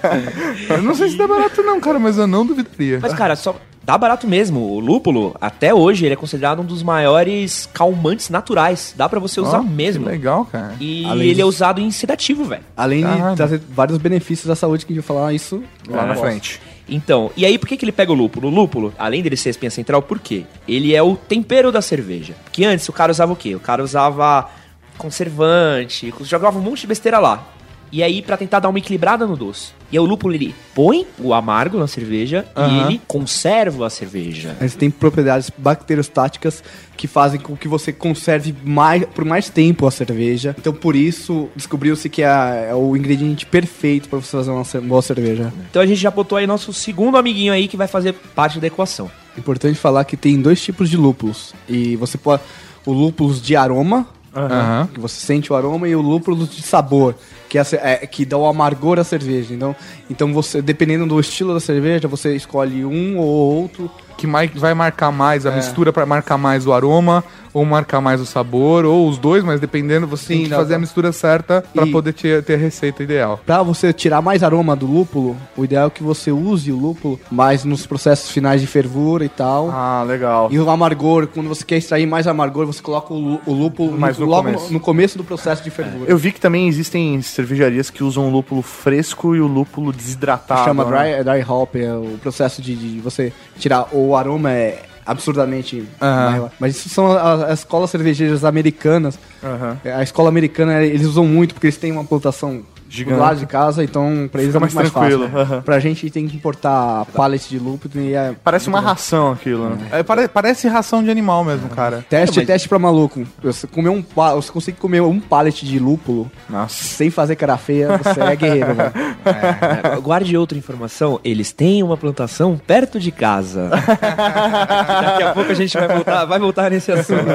Eu não sei se dá barato não, cara, mas eu não duvidaria. Mas, cara, só dá barato mesmo. O lúpulo, até hoje, ele é considerado um dos maiores calmantes naturais. Dá pra você usar Ó, mesmo. que legal, cara. E Além ele é disso- usado em sedativo, velho. Além Caralho. de trazer vários benefícios à saúde que a gente vai falar isso Lá na após. frente. Então, e aí por que, que ele pega o lúpulo? O lúpulo, além dele ser a espinha central, por quê? Ele é o tempero da cerveja. Porque antes o cara usava o quê? O cara usava conservante, jogava um monte de besteira lá. E aí, pra tentar dar uma equilibrada no doce. E aí o lúpulo, ele põe o amargo na cerveja e Aham. ele conserva a cerveja. Mas tem propriedades bacteriostáticas que fazem com que você conserve mais, por mais tempo a cerveja. Então, por isso, descobriu-se que é, é o ingrediente perfeito para você fazer uma boa cerveja. Então a gente já botou aí nosso segundo amiguinho aí que vai fazer parte da equação. Importante falar que tem dois tipos de lúpulos. E você pode. O lúpulos de aroma, Aham. que você sente o aroma, e o lúpulo de sabor, que, é, é- que dá o amargor à cerveja. Então, então você, dependendo do estilo da cerveja, você escolhe um ou outro. Que vai marcar mais É. a mistura pra marcar mais o aroma, ou marcar mais o sabor, ou os dois, mas dependendo, você tem Sim, que dá fazer a mistura certa pra E- poder ter, ter a receita ideal. Pra você tirar mais aroma do lúpulo, o ideal é que você use o lúpulo mais nos processos finais de fervura e tal. Ah, legal. E o amargor, quando você quer extrair mais amargor, você coloca o, lú- o lúpulo Mais no logo começo. no, no começo do processo de fervura. Eu vi que também existem cervejarias que usam o lúpulo fresco e o lúpulo desidratado. chama né? dry, dry hop, é o processo de, de você tirar o aroma é absurdamente maior. Mas isso são as, as escolas cervejeiras americanas. É, A escola americana eles usam muito porque eles têm uma plantação Gigante. do lado de casa, então pra eles Fica é muito mais mais, tranquilo, fácil. aham. Pra gente tem que importar pallet de lúpulo e é Parece uma ração aquilo, né? É, pare- parece ração de animal mesmo, cara. Teste, teste pra maluco. Você, comer um, pa- você consegue comer um pallet de lúpulo Nossa. sem fazer cara feia, você é guerreiro, velho. É, guarde outra informação, eles têm uma plantação perto de casa. Daqui a pouco a gente vai voltar, vai voltar nesse assunto.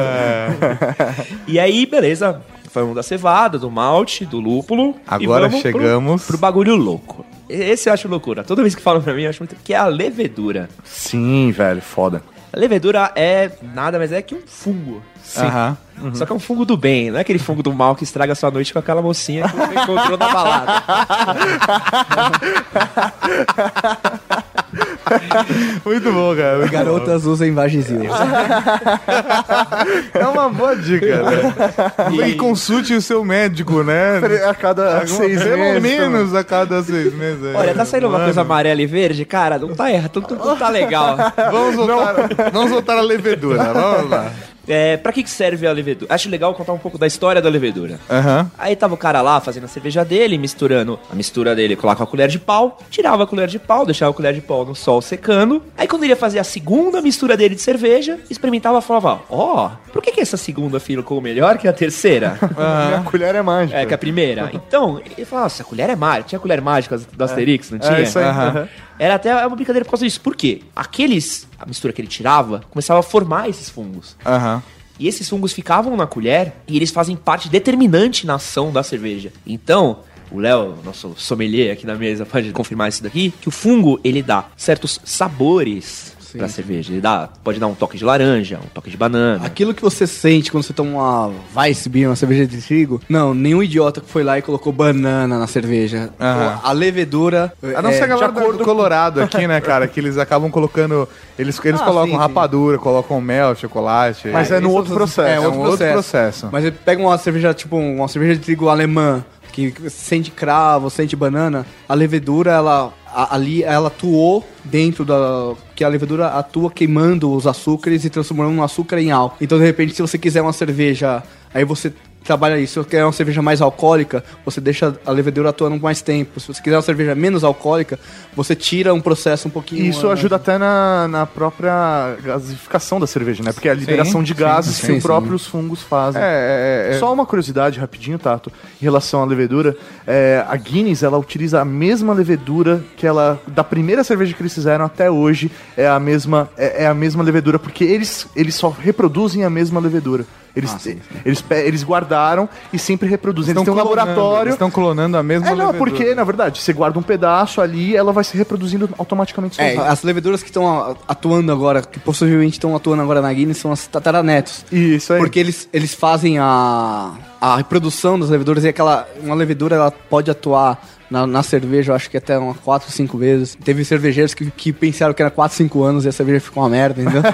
E aí, beleza. Falamos da cevada, do malte, do lúpulo. Agora chegamos- Pro, pro bagulho louco. Esse eu acho loucura. Toda vez que falam pra mim, eu acho muito. Que é a levedura. Sim, velho, foda. A levedura é nada mais é que um fungo. Aham. Só que é um fungo do bem, não é aquele fungo do mal que estraga a sua noite com aquela mocinha que você encontrou na balada. Muito bom, cara. muito Garotas usam Vagisil. É uma boa dica, né? E consulte o seu médico, né? A cada seis Pelo meses. menos a cada seis meses. é. Olha, tá saindo uma Mano, coisa amarela e verde, cara, não tá errado, não, não tá legal. Vamos voltar, vamos voltar à levedura, vamos lá. É, pra que que serve a levedura? Acho legal contar um pouco da história da levedura. Aham. Aí tava o cara lá fazendo a cerveja dele, misturando a mistura dele com lá com a colher de pau, tirava a colher de pau, deixava a colher de pau no sol secando. Aí quando ele ia fazer a segunda mistura dele de cerveja, experimentava e falava: Ó, por que, que essa segunda ficou melhor que a terceira? Minha colher é mágica. É, que a primeira. Então, ele falava, nossa, a colher é mágica. Tinha colher mágica do Asterix, não tinha? É isso aí. Aham. Era até uma brincadeira por causa disso. Por quê? Aqueles, a mistura que ele tirava, começava a formar esses fungos. Aham. E esses fungos ficavam na colher e eles fazem parte determinante na ação da cerveja. Então, o Léo, nosso sommelier aqui na mesa, pode confirmar isso daqui, que o fungo, ele dá certos sabores pra cerveja. Ele dá, pode dar um toque de laranja, um toque de banana. Aquilo que você sente quando você toma uma Weissbier, uma cerveja de trigo, não, nenhum idiota que foi lá e colocou banana na cerveja. Aham. A levedura. A não ser a é, galera de do, acordo do Colorado aqui, né, cara? Que eles acabam colocando. Eles, eles Ah, colocam sim, sim. rapadura, colocam mel, chocolate. Mas é no Isso outro é processo. É, É outro, um outro processo. processo. Mas ele pega uma cerveja, tipo, uma cerveja de trigo alemã, que sente cravo, sente banana, a levedura, ela ali ela atuou dentro da que a levedura atua queimando os açúcares e transformando um açúcar em álcool. Então, de repente, se você quiser uma cerveja, aí você trabalha isso. Se você quer uma cerveja mais alcoólica, você deixa a levedura atuando mais tempo. Se você quiser uma cerveja menos alcoólica, você tira um processo um pouquinho. E isso ah, ajuda até na, na própria gasificação da cerveja, né? Porque é a liberação de sim, gases sim, que sim. os próprios fungos fazem. É, é, é. Só uma curiosidade rapidinho, Tato, em relação à levedura. É, a Guinness, ela utiliza a mesma levedura que ela... Da primeira cerveja que eles fizeram até hoje, é a mesma, é, é a mesma levedura, porque eles, eles só reproduzem a mesma levedura. Eles, eles, pe- eles guardaram e sempre reproduzem. Eles têm um laboratório... Eles estão clonando a mesma É, não, levedura. porque, na verdade, você guarda um pedaço ali, ela vai se reproduzindo automaticamente É, as leveduras que estão atuando agora, que possivelmente estão atuando agora na Guinness, são as tataranetos. Isso aí. Porque eles, eles fazem a, a reprodução das leveduras e aquela. Uma levedura ela pode atuar na, na cerveja, eu acho que até umas 4, 5 vezes. Teve cervejeiros que, que pensaram que era 4, 5 anos e a cerveja ficou uma merda, entendeu?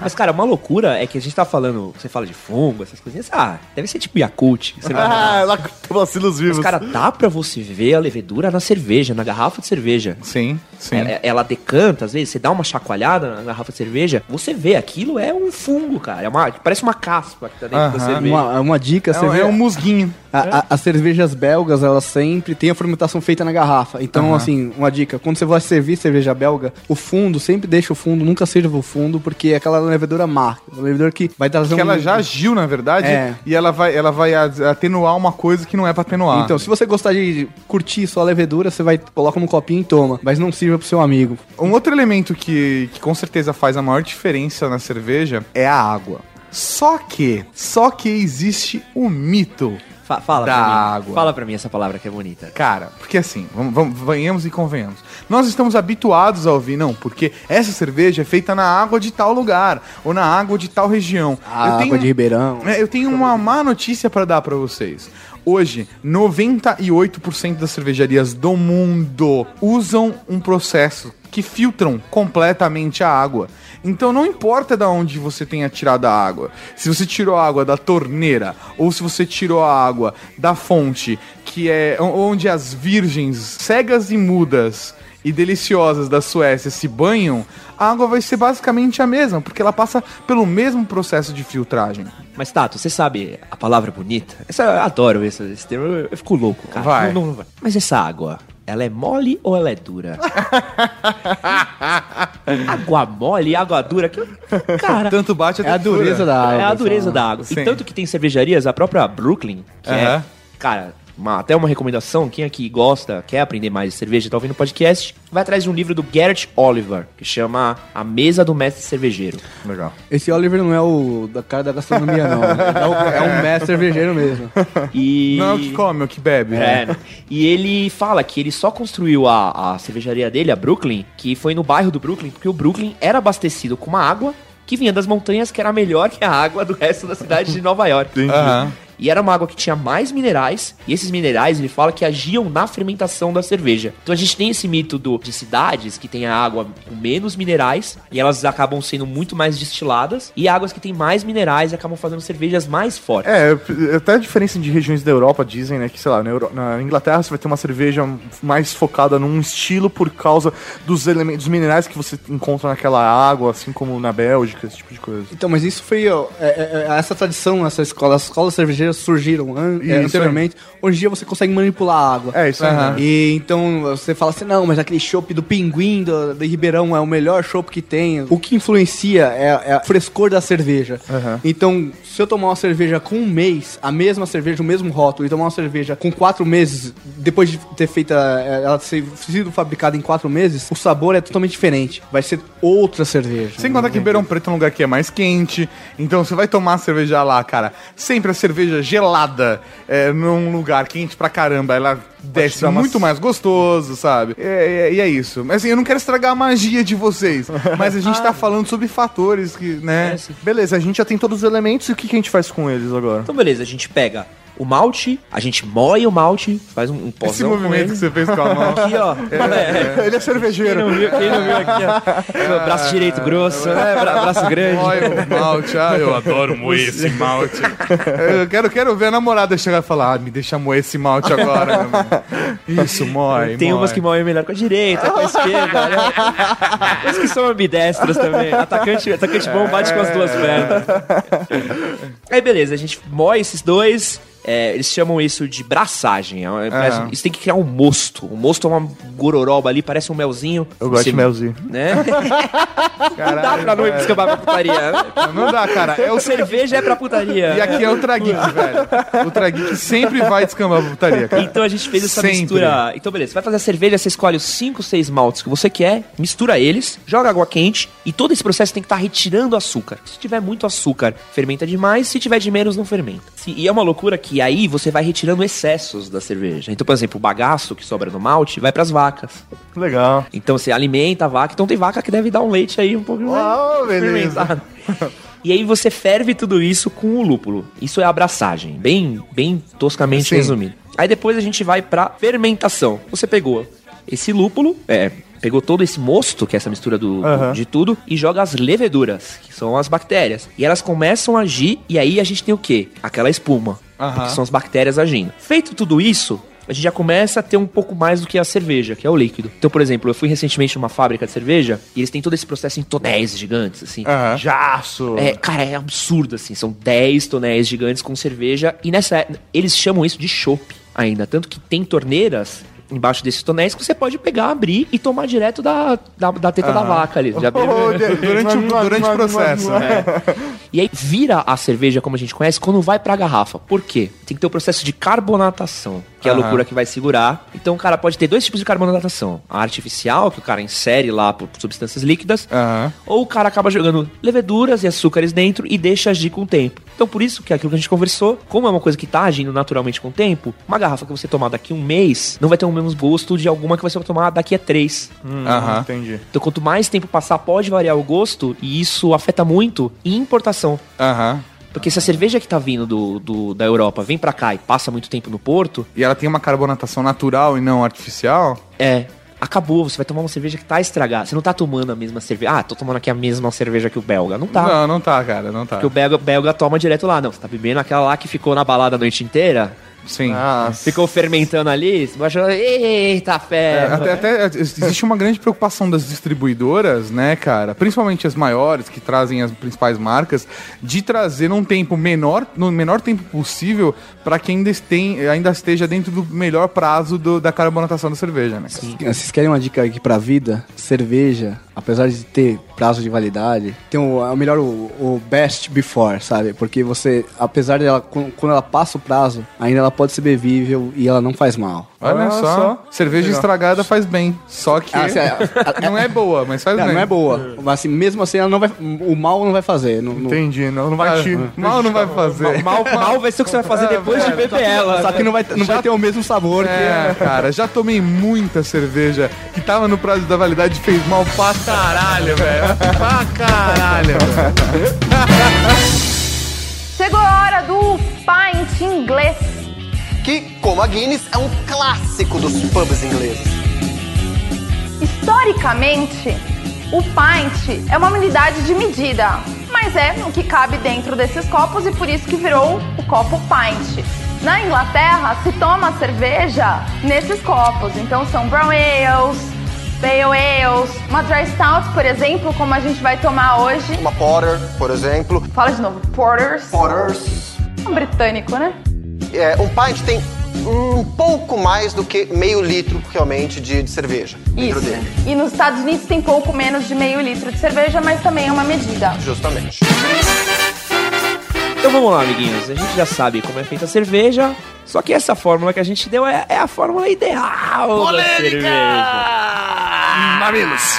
Mas, cara, uma loucura é que a gente tá falando, você fala de fungo, essas coisinhas. Ah, deve ser tipo Yakult. Ah, vacilos vivos. Mas, cara, dá pra você ver a levedura na cerveja, na garrafa de cerveja. Sim, sim. Ela, ela decanta, às vezes, você dá uma chacoalhada na garrafa de cerveja, você vê, aquilo é um fungo, cara. É uma, parece uma caspa que tá dentro da Aham. cerveja. uma, uma dica, É, você vê. é um musguinho. A- a- as cervejas belgas, elas sempre têm a fermentação feita na garrafa. Então, assim, uma dica: quando você vai servir cerveja belga, o fundo, sempre deixa o fundo, nunca sirva o fundo, porque é aquela levedura má. Levedura que vai trazer Que um. ela já agiu, na verdade, É. e ela vai, ela vai atenuar uma coisa que não é pra atenuar. Então, se você gostar de curtir só a levedura, você vai, coloca num copinho e toma. Mas não sirva pro seu amigo. Um outro elemento que, que com certeza faz a maior diferença na cerveja é a água. Só que, só que existe um mito. Fa- fala Da pra mim. água. Fala pra mim essa palavra que é bonita. Cara, porque assim, vamos, vamos, venhamos e convenhamos. Nós estamos habituados a ouvir, não, porque essa cerveja é feita na água de tal lugar, ou na água de tal região. A água de Ribeirão. É, eu tenho uma má notícia pra dar pra vocês. Hoje, 98% das cervejarias do mundo usam um processo que filtram completamente a água. Então não importa da onde você tenha tirado a água. Se você tirou a água da torneira ou se você tirou a água da fonte, que é onde as virgens cegas e mudas e deliciosas da Suécia se banham, a água vai ser basicamente a mesma, porque ela passa pelo mesmo processo de filtragem. Mas, Tato, você sabe a palavra bonita? Essa, eu adoro esse, esse termo, eu, eu fico louco, cara. Vai. Não- não vai. Mas essa água, ela é mole ou ela é dura? água mole água dura. Que, cara, Tanto bate É a dureza da água. é a pessoal. dureza da água. Sim. E tanto que tem cervejarias, a própria Brooklyn, que é, cara, uma- até uma recomendação, quem aqui gosta, quer aprender mais de cerveja e tá ouvindo o podcast, vai atrás de um livro do Garrett Oliver, que chama A Mesa do Mestre Cervejeiro. Legal. Esse Oliver não é o da cara da gastronomia, não. É, o- é um mestre cervejeiro mesmo. E... Não é o que come, é o que bebe. É, né? e ele fala que ele só construiu a, a cervejaria dele, a Brooklyn, que foi no bairro do Brooklyn, porque o Brooklyn era abastecido com uma água que vinha das montanhas, que era melhor que a água do resto da cidade de Nova York. Aham. E era uma água que tinha mais minerais, e esses minerais ele fala que agiam na fermentação da cerveja. Então a gente tem esse mito do, de cidades que tem a água com menos minerais, e elas acabam sendo muito mais destiladas, e águas que têm mais minerais acabam fazendo cervejas mais fortes. É, até a diferença de regiões da Europa dizem, né, que sei lá, na, Euro- na Inglaterra você vai ter uma cerveja mais focada num estilo por causa dos elementos dos minerais que você encontra naquela água, assim como na Bélgica, esse tipo de coisa. Então, mas isso foi. ó, é- é- é essa tradição, essa escola, as escolas surgiram an- é, Isso, anteriormente. Hoje em dia você consegue manipular a água. É, isso aí. Aham. E então você fala assim, não, mas aquele chopp do Pinguim do, do Ribeirão é o melhor chopp que tem. O que influencia é, é o frescor da cerveja. Aham. Então, se eu tomar uma cerveja com um mês, a mesma cerveja, o mesmo rótulo, e tomar uma cerveja com quatro meses, depois de ter feito a- ela ter sido fabricada em quatro meses, o sabor é totalmente diferente. Vai ser outra cerveja. Sem contar que Ribeirão Preto é um lugar que é mais quente. Então você vai tomar a cerveja lá, cara. Sempre a cerveja gelada é, num lugar quente pra caramba. Ela desce dar uma- muito mais gostoso, sabe? É, é- e é isso. Mas assim, eu não quero estragar a magia de vocês. Mas a gente tá falando sobre fatores que, né? É. Beleza, a gente já tem todos os elementos e o que, que a gente faz com eles agora? Então, beleza, a gente pega o malte, a gente moe o malte, faz um, um Esse pozão com movimento ele. que você fez com a mão. Aqui, ó. É. Ele é cervejeiro. Quem não viu, quem não viu aqui, ó. Meu braço direito grosso, né? Bra- braço grande. Mói o malte, ah, eu adoro moer esse malte. Eu quero, quero ver a namorada chegar e falar, ah, me deixa moer esse malte agora. Isso, mói, Tem mói. umas que moem melhor com a direita, com a esquerda, né? Que são ambidestros também. Atacante, atacante bom bate com as duas pernas. Aí beleza, a gente moe esses dois. É, eles chamam isso de braçagem. é parece- Isso tem que criar um mosto. O mosto é uma gororoba ali, parece um melzinho. Eu gosto Você- de melzinho. Né? não dá pra não escapar pra putaria, né? Não dá, cara. É o cerveja é pra putaria. E aqui é o Trageek, velho. O Trageek sempre vai descambar pra putaria, cara. Então a gente fez essa Sempre. mistura. Então, beleza, você vai fazer a cerveja, você escolhe os 5, 6 maltes que você quer, mistura eles, joga água quente e todo esse processo tem que estar retirando açúcar. Se tiver muito açúcar, fermenta demais, se tiver de menos, não fermenta. E é uma loucura que aí você vai retirando excessos da cerveja. Então, por exemplo, o bagaço que sobra no malte vai pras vacas. Legal. Então você alimenta a vaca, então tem vaca que deve dar um leite aí um pouco mais Uau, beleza. fermentado. E aí você ferve tudo isso com o lúpulo. Isso é abraçagem, bem, bem toscamente Sim. resumido. Aí depois a gente vai pra fermentação. Você pegou esse lúpulo, é, pegou todo esse mosto, que é essa mistura do, Aham. de tudo, e joga as leveduras, que são as bactérias. E elas começam a agir, e aí a gente tem o quê? Aquela espuma, Aham. que são as bactérias agindo. Feito tudo isso, a gente já começa a ter um pouco mais do que a cerveja, que é o líquido. Então, por exemplo, eu fui recentemente numa fábrica de cerveja e eles têm todo esse processo em tonéis gigantes, assim. Aham. Jaço. É, cara, é absurdo, assim. São 10 tonéis gigantes com cerveja. E nessa. Eles chamam isso de chopp ainda. Tanto que tem torneiras embaixo desses tonéis que você pode pegar, abrir e tomar direto da, da, da teta da vaca ali. Já abriu? Durante, o- durante o processo. né? E aí vira a cerveja como a gente conhece quando vai pra garrafa. Por quê? Tem que ter o processo de carbonatação, que é a loucura que vai segurar. Então o cara pode ter dois tipos de carbonatação. A artificial, que o cara insere lá por substâncias líquidas, Aham. ou o cara acaba jogando leveduras e açúcares dentro e deixa agir com o tempo. Então, por isso que é aquilo que a gente conversou, como é uma coisa que tá agindo naturalmente com o tempo, uma garrafa que você tomar daqui a um mês não vai ter o mesmo gosto de alguma que você vai tomar daqui a três. Aham. Entendi. Então, quanto mais tempo passar, pode variar o gosto e isso afeta muito em importação. Aham. Porque se a cerveja que tá vindo do, do- da Europa vem pra cá e passa muito tempo no porto, E ela tem uma carbonatação natural e não artificial? é. Acabou, você vai tomar uma cerveja que tá estragada. Você não tá tomando a mesma cerveja. Ah, tô tomando aqui a mesma cerveja que o belga. Não tá. Não, não tá, cara, não tá. Porque o belga, belga toma direto lá. Não, você tá bebendo aquela lá que ficou na balada a noite inteira. Sim. Ah, Ficou fermentando ali. Você achou, eita É, ferro. até, até existe uma grande preocupação das distribuidoras, né, cara? Principalmente as maiores, que trazem as principais marcas, de trazer num tempo menor, no menor tempo possível, para que ainda, este- ainda esteja dentro do melhor prazo do- da carbonatação da cerveja, né? Vocês querem uma dica aqui pra vida? Cerveja, apesar de ter prazo de validade, tem o, é o melhor, o, o best before, sabe? Porque você, apesar dela, quando ela passa o prazo, ainda ela pode ser bebível e ela não faz mal. Olha Olha só, só. cerveja Legal. estragada faz bem, só que Ah, assim, a- não é boa, mas faz Não, bem. não é boa. Mas assim, mesmo assim, ela não vai, o mal não vai fazer. Não, não- Entendi. Não, não vai Ah, te. mal não vai fazer. Mal, mal vai ser o que você vai fazer depois de beber ela. Só que não vai, não vai ter o mesmo sabor É, cara, já tomei muita cerveja que tava no prazo da validade e fez mal pra caralho, velho. Pra caralho, velho. Chegou a hora do pint inglês. Que, como a Guinness, é um clássico dos pubs ingleses. Historicamente, o pint é uma unidade de medida, mas é o que cabe dentro desses copos e por isso que virou o copo pint. Na Inglaterra, se toma cerveja nesses copos, então são brown ales, pale ales, uma dry stout, por exemplo, como a gente vai tomar hoje. Uma porter, por exemplo. Fala de novo, porters. Porters. Um britânico, né? É, um pint tem um pouco mais do que meio litro, realmente, de, de cerveja Isso. dele. E nos Estados Unidos tem pouco menos de meio litro de cerveja, mas também é uma medida. Justamente. Então vamos lá, amiguinhos. A gente já sabe como é feita a cerveja, só que essa fórmula que a gente deu é, é a fórmula ideal da cerveja. Mamilos.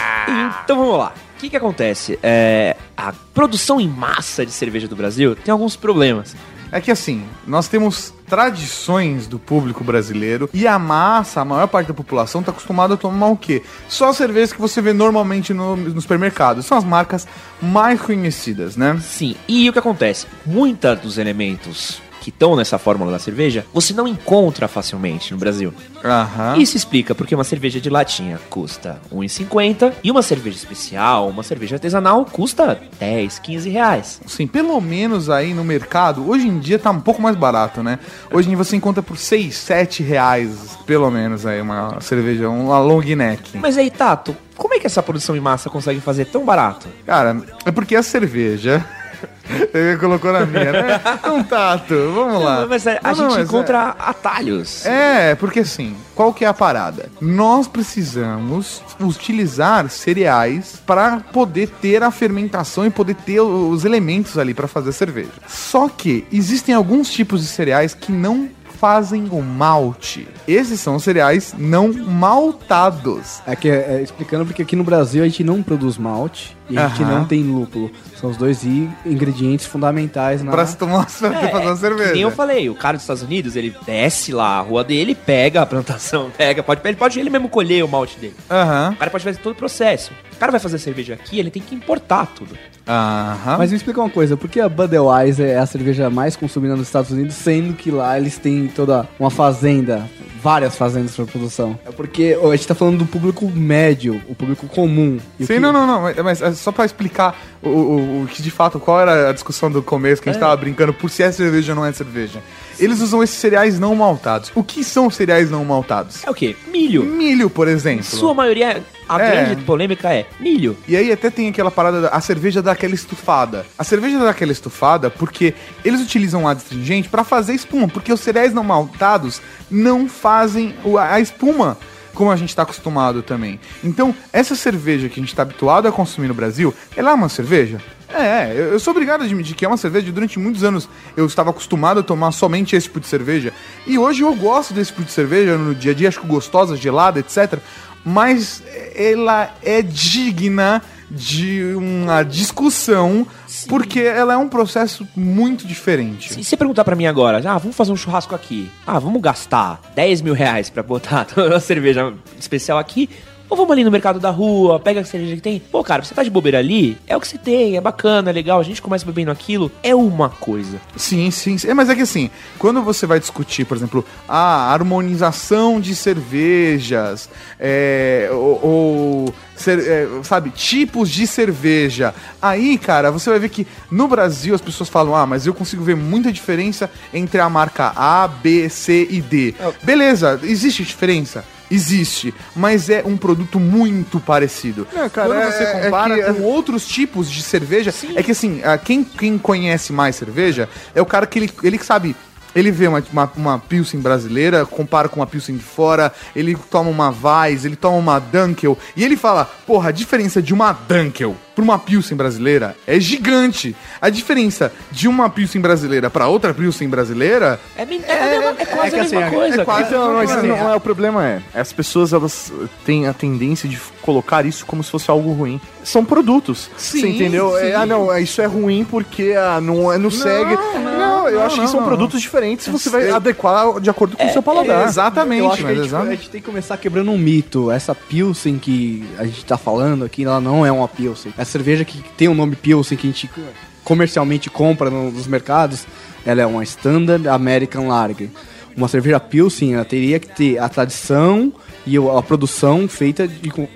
Então vamos lá. O que, que acontece? É, a produção em massa de cerveja do Brasil tem alguns problemas. É que assim, nós temos tradições do público brasileiro e a massa, a maior parte da população, tá acostumada a tomar o quê? Só cervejas que você vê normalmente no, no supermercado. São as marcas mais conhecidas, né? Sim, e o que acontece? Muitos dos elementos que estão nessa fórmula da cerveja, você não encontra facilmente no Brasil. Aham. Isso explica porque uma cerveja de latinha custa R$ 1,50 e uma cerveja especial, uma cerveja artesanal, custa 10, 15 reais. Sim, pelo menos aí no mercado, hoje em dia tá um pouco mais barato, né? Hoje em dia você encontra por 6, 7 reais, pelo menos aí, uma cerveja, uma long neck. Mas aí, Tato, como é que essa produção em massa consegue fazer tão barato? Cara, é porque a cerveja. Ele colocou na minha, né? Então, Tato, vamos lá. Mas a, a Não, gente não, mas encontra atalhos. É, porque assim, qual que é a parada? Nós precisamos utilizar cereais para poder ter a fermentação e poder ter os elementos ali para fazer a cerveja. Só que existem alguns tipos de cereais que não fazem o malte. Esses são os cereais não maltados. É que, é, explicando, porque aqui no Brasil a gente não produz malte e a gente não tem lúpulo. São os dois ingredientes fundamentais na... Pra se tomar pra É, fazer uma que cerveja. nem eu falei, o cara dos Estados Unidos, ele desce lá a rua dele, pega a plantação, pega, pode, ele pode ele mesmo colher o malte dele. Aham. O cara pode fazer todo o processo. O cara vai fazer cerveja aqui, ele tem que importar tudo. Aham. Mas me explica uma coisa, por que a Budweiser é a cerveja mais consumida nos Estados Unidos, sendo que lá eles têm toda uma fazenda, várias fazendas para produção? É porque a gente tá falando do público médio, o público comum. E Sim, que- não, não, não, mas, mas é só pra explicar o, o, o que de fato, qual era a discussão do começo que a gente tava brincando por se é cerveja ou não é cerveja. Eles usam esses cereais não maltados. O que são cereais não maltados? É o quê? Milho. Milho, por exemplo. Sua maioria, a É. grande polêmica é milho. E aí até tem aquela parada, da, a cerveja dá aquela estufada. A cerveja dá aquela estufada porque eles utilizam um adstringente pra fazer espuma, porque os cereais não maltados não fazem a espuma como a gente está acostumado também. Então, essa cerveja que a gente está habituado a consumir no Brasil, ela é uma cerveja? É, eu sou obrigado a admitir que é uma cerveja. Durante muitos anos eu estava acostumado a tomar somente esse tipo de cerveja. E hoje eu gosto desse tipo de cerveja no dia a dia, acho gostosa, gelada, etc. Mas ela é digna de uma discussão, porque ela é um processo muito diferente. Se você perguntar pra mim agora, ah, vamos fazer um churrasco aqui. Ah, vamos gastar 10 mil reais pra botar toda a cerveja especial aqui. Ou vamos ali no mercado da rua, pega a cerveja que tem. Pô, cara, você tá de bobeira ali, é o que você tem, é bacana, é legal, a gente começa bebendo aquilo, é uma coisa. Sim, sim, sim. É, mas é que assim, quando você vai discutir, por exemplo, a harmonização de cervejas, é, ou, ou, cer- é, sabe, tipos de cerveja, aí, cara, você vai ver que no Brasil as pessoas falam, ah, mas eu consigo ver muita diferença entre a marca A, B, C e D. Beleza, existe diferença? Existe, mas é um produto muito parecido. É, cara, Quando é- você é compara que- com outros tipos de cerveja, é que assim, quem, quem conhece mais cerveja é o cara que ele, ele que sabe. Ele vê uma, uma, uma Pilsen brasileira, compara com uma Pilsen de fora, ele toma uma Weiss, ele toma uma Dunkel, e ele fala, porra, a diferença de uma Dunkel pra uma Pilsen brasileira é gigante. A diferença de uma Pilsen brasileira pra outra Pilsen brasileira É, men- é, mesma- é quase que a assim, mesma é- coisa. é quase- cara. Não, mas Assim, não é o problema é. As pessoas elas têm a tendência de colocar isso como se fosse algo ruim. São produtos. Sim, você entendeu? sim. É, ah, não, é, isso é ruim porque ah, não, é- não, segue. Não, eu não, acho que não, são não. produtos diferentes. Você vai É- adequar de acordo com o seu paladar. é, exatamente, Eu acho que a gente, exatamente. a gente tem que começar quebrando um mito. Essa Pilsen que a gente tá falando aqui, ela não é uma Pilsen. Essa cerveja que tem o nome Pilsen, que a gente comercialmente compra no- nos mercados, ela é uma Standard American Lager. Uma cerveja Pilsen, ela teria que ter a tradição e a produção feita de com-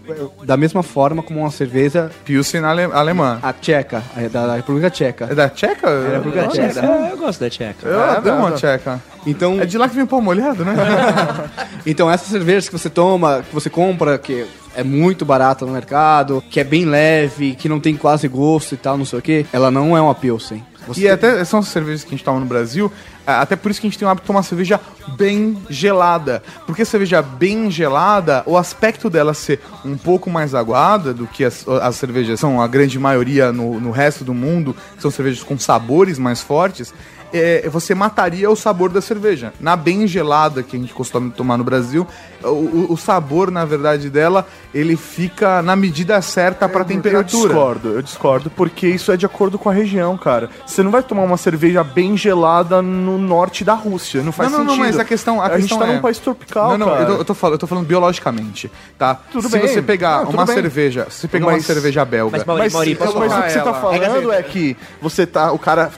da mesma forma como uma cerveja Pilsen ale, alemã. a tcheca, a da, da República Tcheca. É da Tcheca? É da República Tcheca. É, eu gosto da tcheca. Eu É, adoro é, tcheca. Então, É de lá que vem o pau molhado, né? Então, essas cervejas que você toma, que você compra, que é muito barata no mercado, que é bem leve, que não tem quase gosto e tal, não sei o que, ela não é uma Pilsen. Você E até são as cervejas que a gente toma no Brasil, até por isso que a gente tem o hábito de tomar cerveja bem gelada. Porque a cerveja bem gelada, o aspecto dela ser um pouco mais aguada do que as, as cervejas são a grande maioria no, no resto do mundo, que são cervejas com sabores mais fortes, é, você mataria o sabor da cerveja. Na bem gelada que a gente costuma tomar no Brasil, o, o- sabor, na verdade, dela, ele fica na medida certa para Eu temperatura. discordo, eu discordo, porque isso é de acordo com a região, cara. Você não vai tomar uma cerveja bem gelada no norte da Rússia, não faz não, não, sentido. não, mas a questão, a, gente questão tá é... num país tropical, Não, não, cara. eu tô, eu tô falando, eu tô falando biologicamente, tá? Tudo se bem. você pegar Não, uma bem. cerveja, se você pegar uma Mas- cerveja belga, Mas, Mauri, Mas, Mauri, posso mas o que você tá falando é que você tá. O cara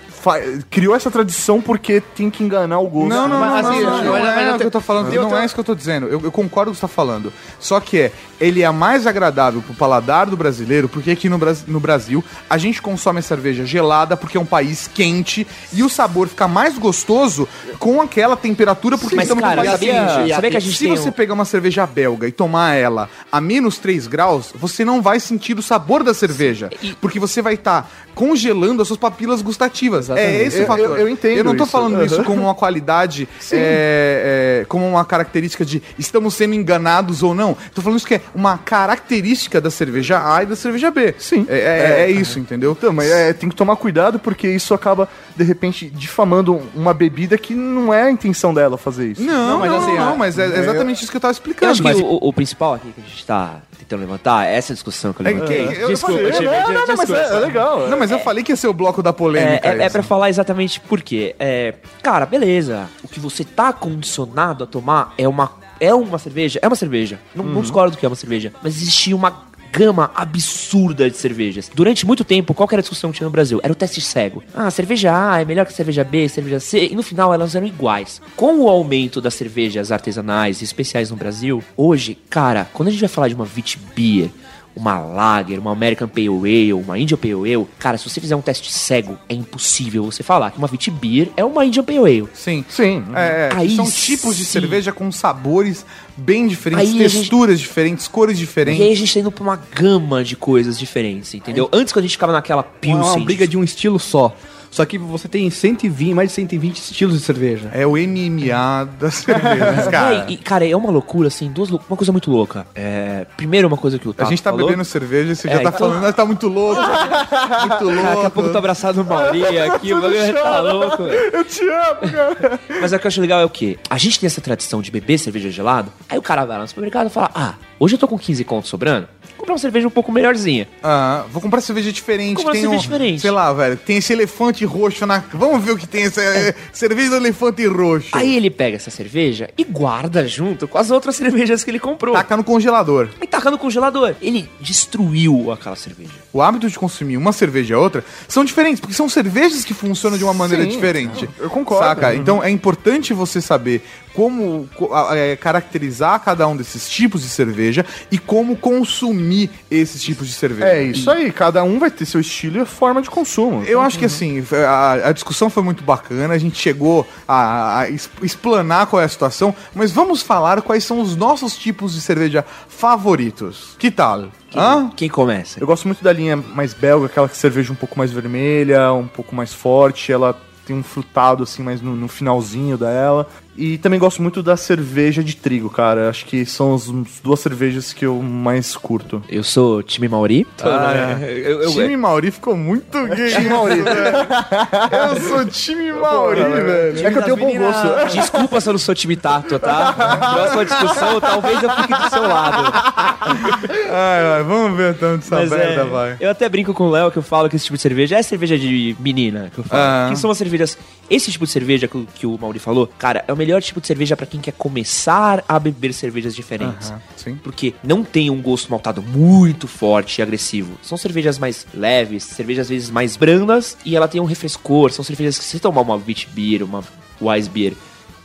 criou essa tradição porque tem que enganar o gosto. Não, não, não, Mas, não, assim, não, mas- não, mas- é mas o eu que eu tô falando, não é isso que eu tô dizendo, eu, eu concordo com o que você tá falando, só que é, ele é mais agradável pro paladar do brasileiro, porque aqui no, Bras- no Brasil, a gente consome a cerveja gelada porque é um país quente, e o sabor fica mais gostoso com aquela temperatura, porque Mas, estamos cara, num país sabia- quente. sabia que a gente Se você um- pegar uma cerveja belga e tomar ela a menos 3 graus, você não vai sentir o sabor da cerveja, E- porque você vai estar congelando as suas papilas gustativas. É esse Eu- o fator. eu- eu entendo Eu não tô isso. falando isso Uhum. como uma qualidade, é, é, como uma característica de estamos sendo enganados ou não. Tô falando isso que é uma característica da cerveja A e da cerveja B. Sim. É, é- é isso, entendeu? Então, mas é, tem que tomar cuidado porque isso acaba, de repente, difamando uma bebida que não é a intenção dela fazer isso. Não, Não, mas mas, assim, não, mas é exatamente isso que eu tava Eu explicando. acho Mas- que o, o principal aqui que a gente tá tentando levantar é essa discussão que eu É, levantei. que- eu Desculpa, falei, Chico, não, não, não, mas é, é legal. Não, mas eu falei que ia ser o bloco da É, polêmica. é, é pra falar exatamente por quê. É, cara, beleza. O que você tá condicionado a tomar é uma, é uma cerveja. É uma cerveja. Não, não discordo que é uma cerveja. Mas existia uma gama absurda de cervejas. Durante muito tempo, qual era a discussão que tinha no Brasil? Era o teste cego. Ah, cerveja A é melhor que cerveja B, cerveja C. E no final elas eram iguais. Com o aumento das cervejas artesanais e especiais no Brasil, hoje, cara, quando a gente vai falar de uma Wit Beer, uma Lager, uma American Pale Ale, uma Indian Pale Ale, cara, se você fizer um teste cego, é impossível você falar que uma Wit Beer é uma Indian Pale Ale. Sim. Sim. É, é, Aí são tipos de sim. cerveja com sabores bem diferentes, Aí a gente- texturas diferentes, cores E aí diferentes. a gente tá indo pra uma gama de coisas diferentes, entendeu? Antes quando a gente ficava naquela É uma Pilsen... briga de um estilo só. Só que você tem 120, mais de 120 estilos de cerveja. É o MMA das cervejas, cara. É, e, cara, é uma loucura, assim, duas lou- uma coisa muito louca. É, primeiro, uma coisa que o A Tato gente tá falou. bebendo cerveja e você É, já tá então- falando, "Ah, tá muito louco, muito louco. Cara, daqui a pouco eu tô abraçado no Mauri aqui, o bagulho tá louco. Eu te amo, cara. Mas o que eu acho legal é o quê? A gente tem essa tradição de beber cerveja gelada, aí o cara vai lá no supermercado e fala, ah, hoje eu tô com 15 contos sobrando, vou comprar uma cerveja um pouco melhorzinha. Ah, vou comprar cerveja diferente. Comprar tem cerveja um, diferente. Sei lá, velho. Tem esse elefante roxo na. Vamos ver o que tem essa é, cerveja do elefante roxo. Aí ele pega essa cerveja e guarda junto com as outras cervejas que ele comprou. Taca no congelador. E taca no congelador. Ele destruiu aquela cerveja. O hábito de consumir uma cerveja e outra são diferentes, porque são cervejas que funcionam de uma maneira Sim, diferente. eu concordo. Saca? Então é importante você saber como é, caracterizar cada um desses tipos de cerveja e como consumir esses tipos de cerveja. É isso aí, cada um vai ter seu estilo e a forma de consumo. Eu acho que assim, a, a discussão foi muito bacana, a gente chegou a, a explanar qual é a situação, mas vamos falar quais são os nossos tipos de cerveja favoritos. Que tal? Hã? Quem começa? Eu gosto muito da linha mais belga, aquela que cerveja um pouco mais vermelha, um pouco mais forte, ela tem um frutado assim mais no, no finalzinho dela. E também gosto muito da cerveja de trigo, cara. Acho que são as duas cervejas que eu mais curto. Eu sou time Mauri. Ah, eu, eu- time Mauri ficou muito gay. Time Mauri. eu sou time Mauri, velho. É que eu tenho bom gosto. Desculpa se eu não sou time Tato, tá? Próxima discussão, talvez eu fique do seu lado. Ai, ai, vamos ver tanto essa Mas merda, é, vai. eu até brinco com o Léo que eu falo que esse tipo de cerveja é cerveja de menina, que eu falo. Ah. Que são as cervejas. Esse tipo de cerveja que, o- que o Mauri falou, cara, é o melhor tipo de cerveja pra quem quer começar a beber cervejas diferentes. Sim. Porque não tem um gosto maltado muito forte e agressivo. São cervejas mais leves, cervejas às vezes mais brandas e ela tem um refrescor. São cervejas que se você tomar uma Wheat Beer, uma Wise Beer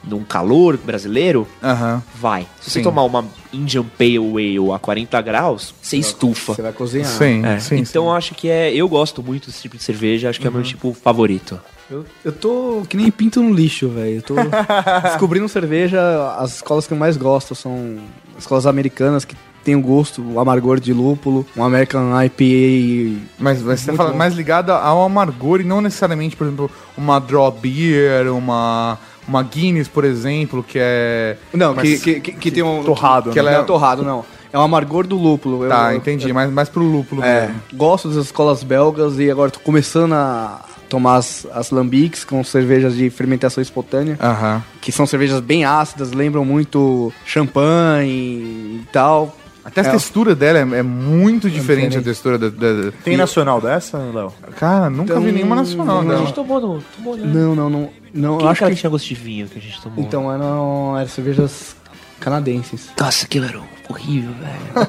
num calor brasileiro, Aham. vai. Se você Sim. tomar uma Indian Pale Ale a 40 graus, você estufa. Você vai cozinhar. Sim, É, sim. então eu acho que é. Eu gosto muito desse tipo de cerveja, acho que é o meu tipo favorito. Eu, eu tô que nem pinto no lixo, velho. Eu tô descobrindo cerveja. As escolas que eu mais gosto são escolas americanas que tem o gosto, o amargor de lúpulo, um American IPA. Mas, você Muito fala bom. mais ligada ao amargor e não necessariamente, por exemplo, uma draw beer, uma, uma Guinness, por exemplo, que é. Não, que, que, que, que tem um. torrado, que né? ela é torrado, não. É um amargor do lúpulo. Eu- Tá, eu- entendi, mas mais pro lúpulo É, mesmo. gosto das escolas belgas e agora tô começando a tomar as, as lambiques com cervejas de fermentação espontânea, Aham. que são cervejas bem ácidas, lembram muito champanhe e tal. Até a É. textura dela é, é muito diferente a diferente. textura da. da- da- Tem nacional dessa, Léo? Cara, nunca Então, vi nenhuma nacional não. A gente tomou, no, tomou né? Não, não, não. não Quem eu acho acho que que. tinha gosto de vinho que a gente tomou? Então eram, eram cervejas canadenses. Nossa, aquilo era horrível, velho.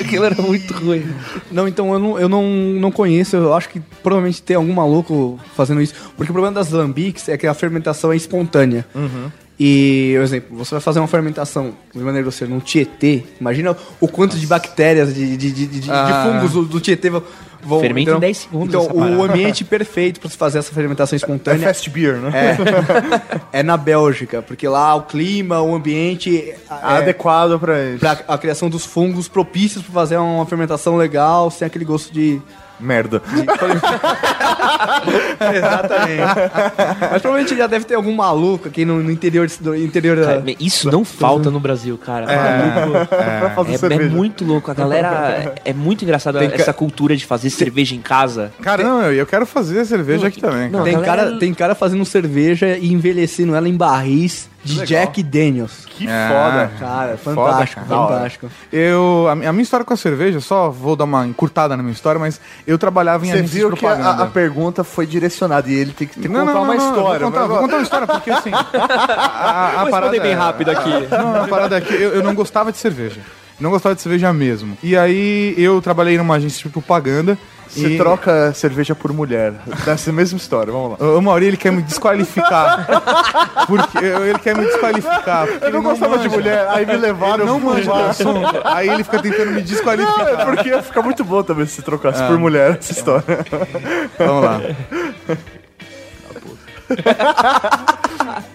aquilo era muito ruim. Não, então eu não, eu não, não conheço, eu acho que provavelmente tem algum maluco fazendo isso. Porque o problema das lambics é que a fermentação é espontânea. E, por exemplo, você vai fazer uma fermentação de maneira grosseira num Tietê, imagina o quanto de bactérias, de, de, de, de, de Ah. fungos do, do Tietê vão. Vão- Fermenta em então- 10 segundos Então, essa o ambiente perfeito para se fazer essa fermentação É espontânea fast beer, né? é, é na Bélgica, porque lá o clima, o ambiente é, Adequado pra isso. para a criação dos fungos propícios para fazer uma fermentação legal, sem aquele gosto de Merda. Exatamente. Mas provavelmente já deve ter algum maluco aqui no, no interior, do interior da. Cara, isso não falta no Brasil, cara. Maluco. pra fazer É, é cerveja. muito louco. A galera. É, é muito engraçado Tem ca- essa cultura de fazer cerveja em casa. Cara, não, eu, eu quero fazer cerveja aqui também. não, cara. Tem galera- cara, tem cara fazendo cerveja e envelhecendo ela em barris de Jack Daniels. Que É. foda. Cara, Foda, fantástico, cara. Da hora. fantástico. Eu, a, a minha história com a cerveja, só vou dar uma encurtada na minha história, mas eu trabalhava em Você agência de viu que a, propaganda. a pergunta foi direcionada e ele tem que Não, contar não, uma não, história. Vou contar, vou contar uma história, porque assim. A, a, a parada bem é- rápido aqui. Não, a parada é que eu, eu não gostava de cerveja. Não gostava de cerveja mesmo. E aí eu trabalhei numa agência de propaganda. Você e- troca cerveja por mulher. Dessa mesma história, vamos lá. O Mauri, ele quer me desqualificar. porque ele quer me desqualificar. porque Eu não ele gostava de manja. mulher, aí me levaram. Ele não manja do assunto. Aí ele fica tentando me É desqualificar. porque ia ficar muito bom também se trocasse Ah. por mulher essa história. Vamos lá.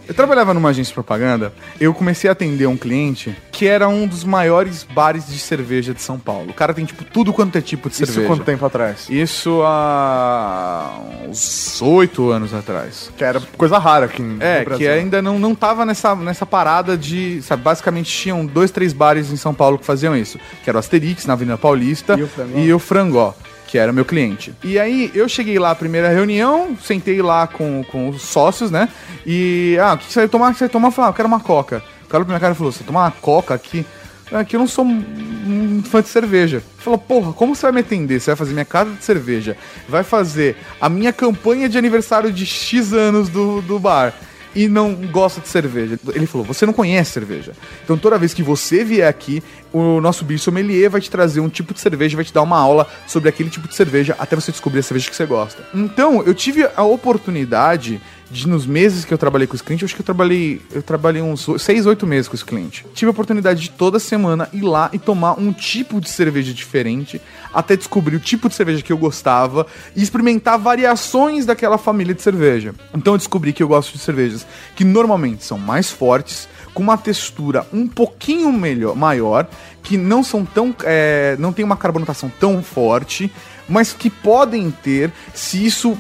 Eu trabalhava numa agência de propaganda, eu comecei a atender um cliente que era um dos maiores bares de cerveja de São Paulo. O cara tem, tipo, tudo quanto é tipo de Isso cerveja. quanto tempo atrás? Isso há uns oito anos atrás. Que era coisa rara aqui no É, Brasil. que ainda não, não tava nessa, nessa parada de. Sabe, basicamente tinham dois, três bares em São Paulo que faziam isso. Que era o Asterix, na Avenida Paulista, E o Frangó. e o Frangó, que era meu cliente. E aí eu cheguei lá, primeira reunião, sentei lá com, com os sócios, né? E. Ah, o que você vai tomar? O que você vai tomar? Eu falei, ah, eu quero uma coca. O cara olhou pra minha cara e falou: você tomar uma coca aqui? Aqui eu não sou um fã de cerveja. Falou, porra, como você vai me atender? Você vai fazer minha casa de cerveja, vai fazer a minha campanha de aniversário de X anos do, do bar e não gosta de cerveja. Ele falou, você não conhece cerveja. Então toda vez que você vier aqui, o nosso bicho sommelier vai te trazer um tipo de cerveja, vai te dar uma aula sobre aquele tipo de cerveja até você descobrir a cerveja que você gosta. Então, eu tive a oportunidade de nos meses que eu trabalhei com esse cliente, eu acho que eu trabalhei, eu trabalhei uns seis, oito meses com esse cliente. Tive a oportunidade de toda semana ir lá e tomar um tipo de cerveja diferente, até descobrir o tipo de cerveja que eu gostava e experimentar variações daquela família de cerveja. Então eu descobri que eu gosto de cervejas que normalmente são mais fortes, com uma textura um pouquinho melhor, maior, que não são tão, é, não tem uma carbonatação tão forte, mas que podem ter se isso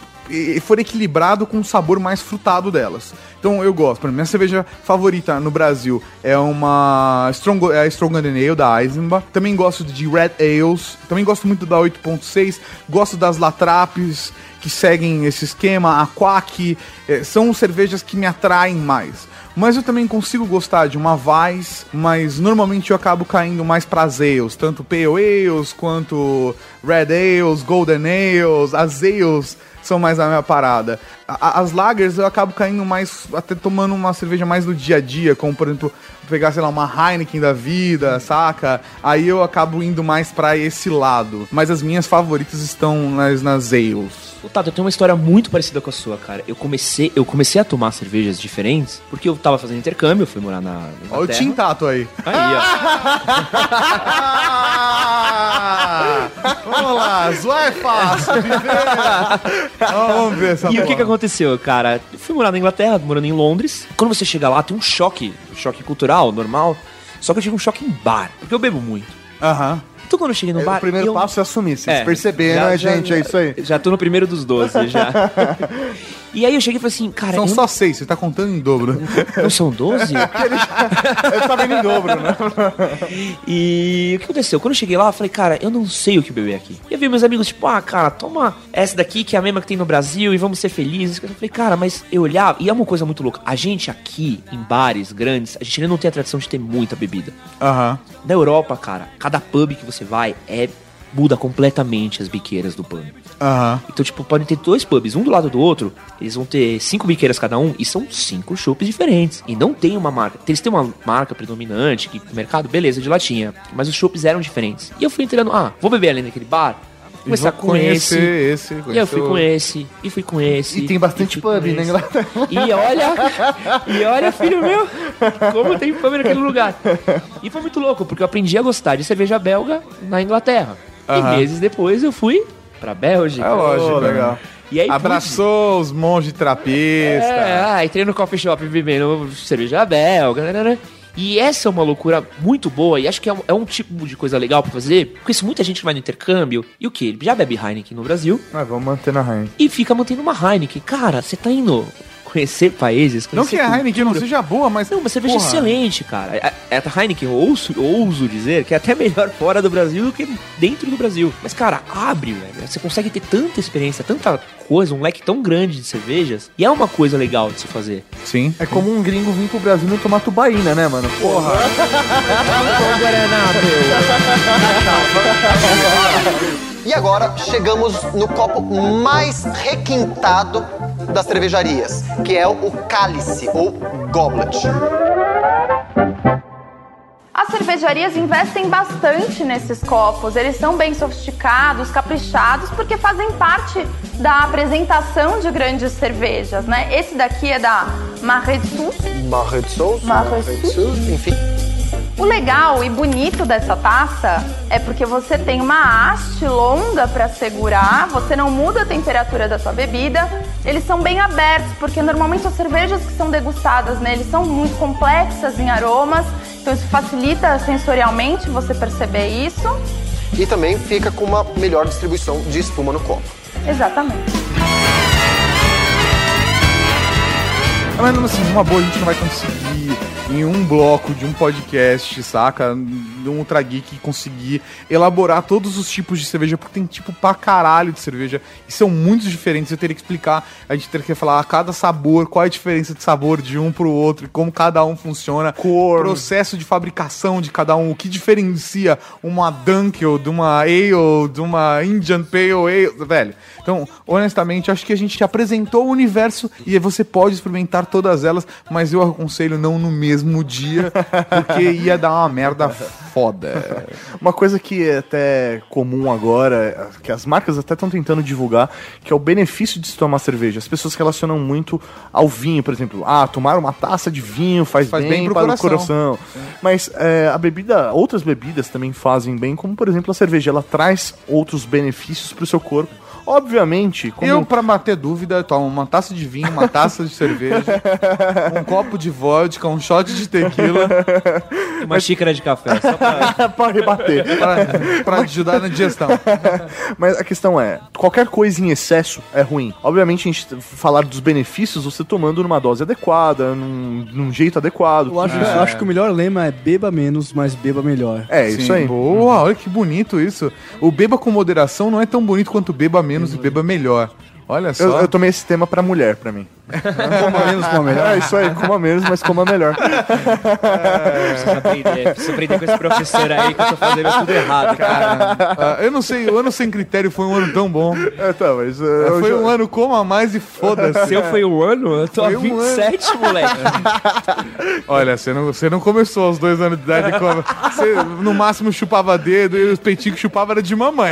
for equilibrado com o sabor mais frutado delas. Então eu gosto. Minha cerveja favorita no Brasil é uma Strong, é a Strong Ale da Eisenbach. Também gosto de Red Ales. Também gosto muito da 8.6. Gosto das Latrapes que seguem esse esquema. A Quack. eh, são cervejas que me atraem mais. Mas eu também consigo gostar de uma Weiss, mas normalmente eu acabo caindo mais para as ales, tanto Pale Ales quanto Red Ales, Golden Ales, as Ales são mais a minha parada. as lagers eu acabo caindo mais, até tomando uma cerveja mais no dia a dia, como por exemplo, pegar, sei lá, uma Heineken da vida, saca? Aí eu acabo indo mais pra esse lado. Mas as minhas favoritas estão nas, nas ales. Ô, Tato, eu tenho uma história muito parecida com a sua, cara. Eu comecei, eu comecei a tomar cervejas diferentes porque eu tava fazendo intercâmbio, eu fui morar na. na Olha o Inglaterra. Tintato aí. Aí, ó. Vamos lá, zoar é fácil, viver. Vamos ver essa E o que, que aconteceu, cara? Eu fui morar na Inglaterra, morando em Londres. Quando você chega lá, tem um choque, um choque cultural, normal. Só que eu tive um choque em bar, porque eu bebo muito. Aham. Então quando eu cheguei no É, bar. o primeiro eu- passo é assumir. Vocês É, perceberam, já- né, já- gente? É isso aí. Já tô no primeiro dos 12, já. e aí eu cheguei e falei assim, cara, São eu só seis, você tá contando em dobro. não são 12? Ele tá vendo em dobro, né? E o que aconteceu? Quando eu cheguei lá, eu falei, cara, eu não sei o que beber aqui. E eu vi meus amigos, tipo, ah, cara, toma essa daqui que é a mesma que tem no Brasil e vamos ser felizes. Eu falei, cara, mas eu olhava, e é uma coisa muito louca. A gente aqui, em bares grandes, a gente ainda não tem a tradição de ter muita bebida. Aham. Na Europa, cara, cada pub que você vai é. Muda completamente as biqueiras do pub. Aham. Então, tipo, podem ter dois pubs, um do lado do outro. Eles vão ter cinco biqueiras cada um e são cinco chopes diferentes. E não tem uma marca. Eles têm uma marca predominante que no mercado, beleza, de latinha. Mas os chopes eram diferentes. E eu fui entrando, ah, vou beber ali naquele bar. Vou começar com esse. esse, E eu fui com esse. E fui com esse. E tem bastante pub na esse. Inglaterra. E olha, e olha, filho meu, como tem pub naquele lugar. E foi muito louco, porque eu aprendi a gostar de cerveja belga na Inglaterra. Aham. E meses depois eu fui pra Bélgica. É lógico, Oh, legal. E aí Abraçou os monges trapistas. É, ah, entrei no coffee shop bebendo cerveja belga. né, né, né. E essa é uma loucura muito boa e acho que é um, é um tipo de coisa legal pra fazer. Porque se muita gente vai no intercâmbio, e o que? Já bebe Heineken no Brasil Mas vamos manter na Heineken. e fica mantendo uma Heineken. Cara, você tá indo conhecer países, Não conhecer que a Heineken não seja boa, mas. Não, uma cerveja porra, excelente, cara. A, a Heineken, eu ouso, eu ouso dizer que é até melhor fora do Brasil do que dentro do Brasil. Mas, cara, abre, velho. Você consegue ter tanta experiência, tanta coisa, um leque tão grande de cervejas. E é uma coisa legal de se fazer. Sim. É como um gringo vir pro Brasil e não tomar tubaína, né, mano? Porra. E agora chegamos no copo mais requintado das cervejarias, que é o cálice ou goblet. As cervejarias investem bastante nesses copos. Eles são bem sofisticados, caprichados, porque fazem parte da apresentação de grandes cervejas, né? Esse daqui é da Marretsu. Marretsos, Marretsos. enfim. O legal e bonito dessa taça é porque você tem uma haste longa para segurar, você não muda a temperatura da sua bebida. Eles são bem abertos, porque normalmente as cervejas que são degustadas neles são muito complexas em aromas, então isso facilita sensorialmente você perceber isso. E também fica com uma melhor distribuição de espuma no copo. Exatamente. Mas assim, uma boa a gente não vai conseguir em um bloco de um podcast, saca? De um Ultra Geek conseguir elaborar todos os tipos de cerveja, porque tem tipo pra caralho de cerveja e são muito diferentes. Eu teria que explicar, a gente teria que falar a cada sabor, qual é a diferença de sabor de um pro outro como cada um funciona. Cor. Processo de fabricação de cada um, o que diferencia uma Dunkel de uma Ale, de uma Indian Pale Ale, velho. Então, honestamente, acho que a gente apresentou o universo e você pode experimentar todas elas, mas eu aconselho não no mesmo dia, porque ia dar uma merda foda. Uma coisa que é até comum agora, que as marcas até estão tentando divulgar, que é o benefício de se tomar cerveja. As pessoas relacionam muito ao vinho, por exemplo. Ah, tomar uma taça de vinho faz, Faz bem, bem pro para coração. o coração. Mas é, a bebida, outras bebidas também fazem bem, como por exemplo a cerveja. Ela traz outros benefícios para o seu corpo. Obviamente, como Eu, pra bater dúvida, tomo uma taça de vinho, uma taça de cerveja, um copo de vodka, um shot de tequila, Uma xícara de café. Só pra... para rebater. pra, pra ajudar na digestão. Mas a questão é, qualquer coisa em excesso é ruim. Obviamente, a gente falar dos benefícios você tomando numa dose adequada, num, num jeito adequado. Eu acho, eu acho que o melhor lema é beba menos, mas beba melhor. É, isso Sim, aí. Boa, olha que bonito isso. O beba com moderação não é tão bonito quanto beba menos e beba melhor. Olha só. Eu, eu tomei esse tema pra mulher, pra mim. Coma menos, coma melhor. É isso aí, coma menos, mas coma melhor. Preciso aprender, preciso aprender com esse professor aí que eu tô fazendo tudo errado, cara. Ah, eu não sei, o ano sem critério foi um ano tão bom. É, tá, mas. uh, Foi um ano como a mais e foda-se. Seu foi o ano? Eu tô Foi a um 27, moleque. Olha, você não, você não começou aos dois anos de idade. como- Você no máximo chupava dedo e os peitinhos que chupava era de mamãe.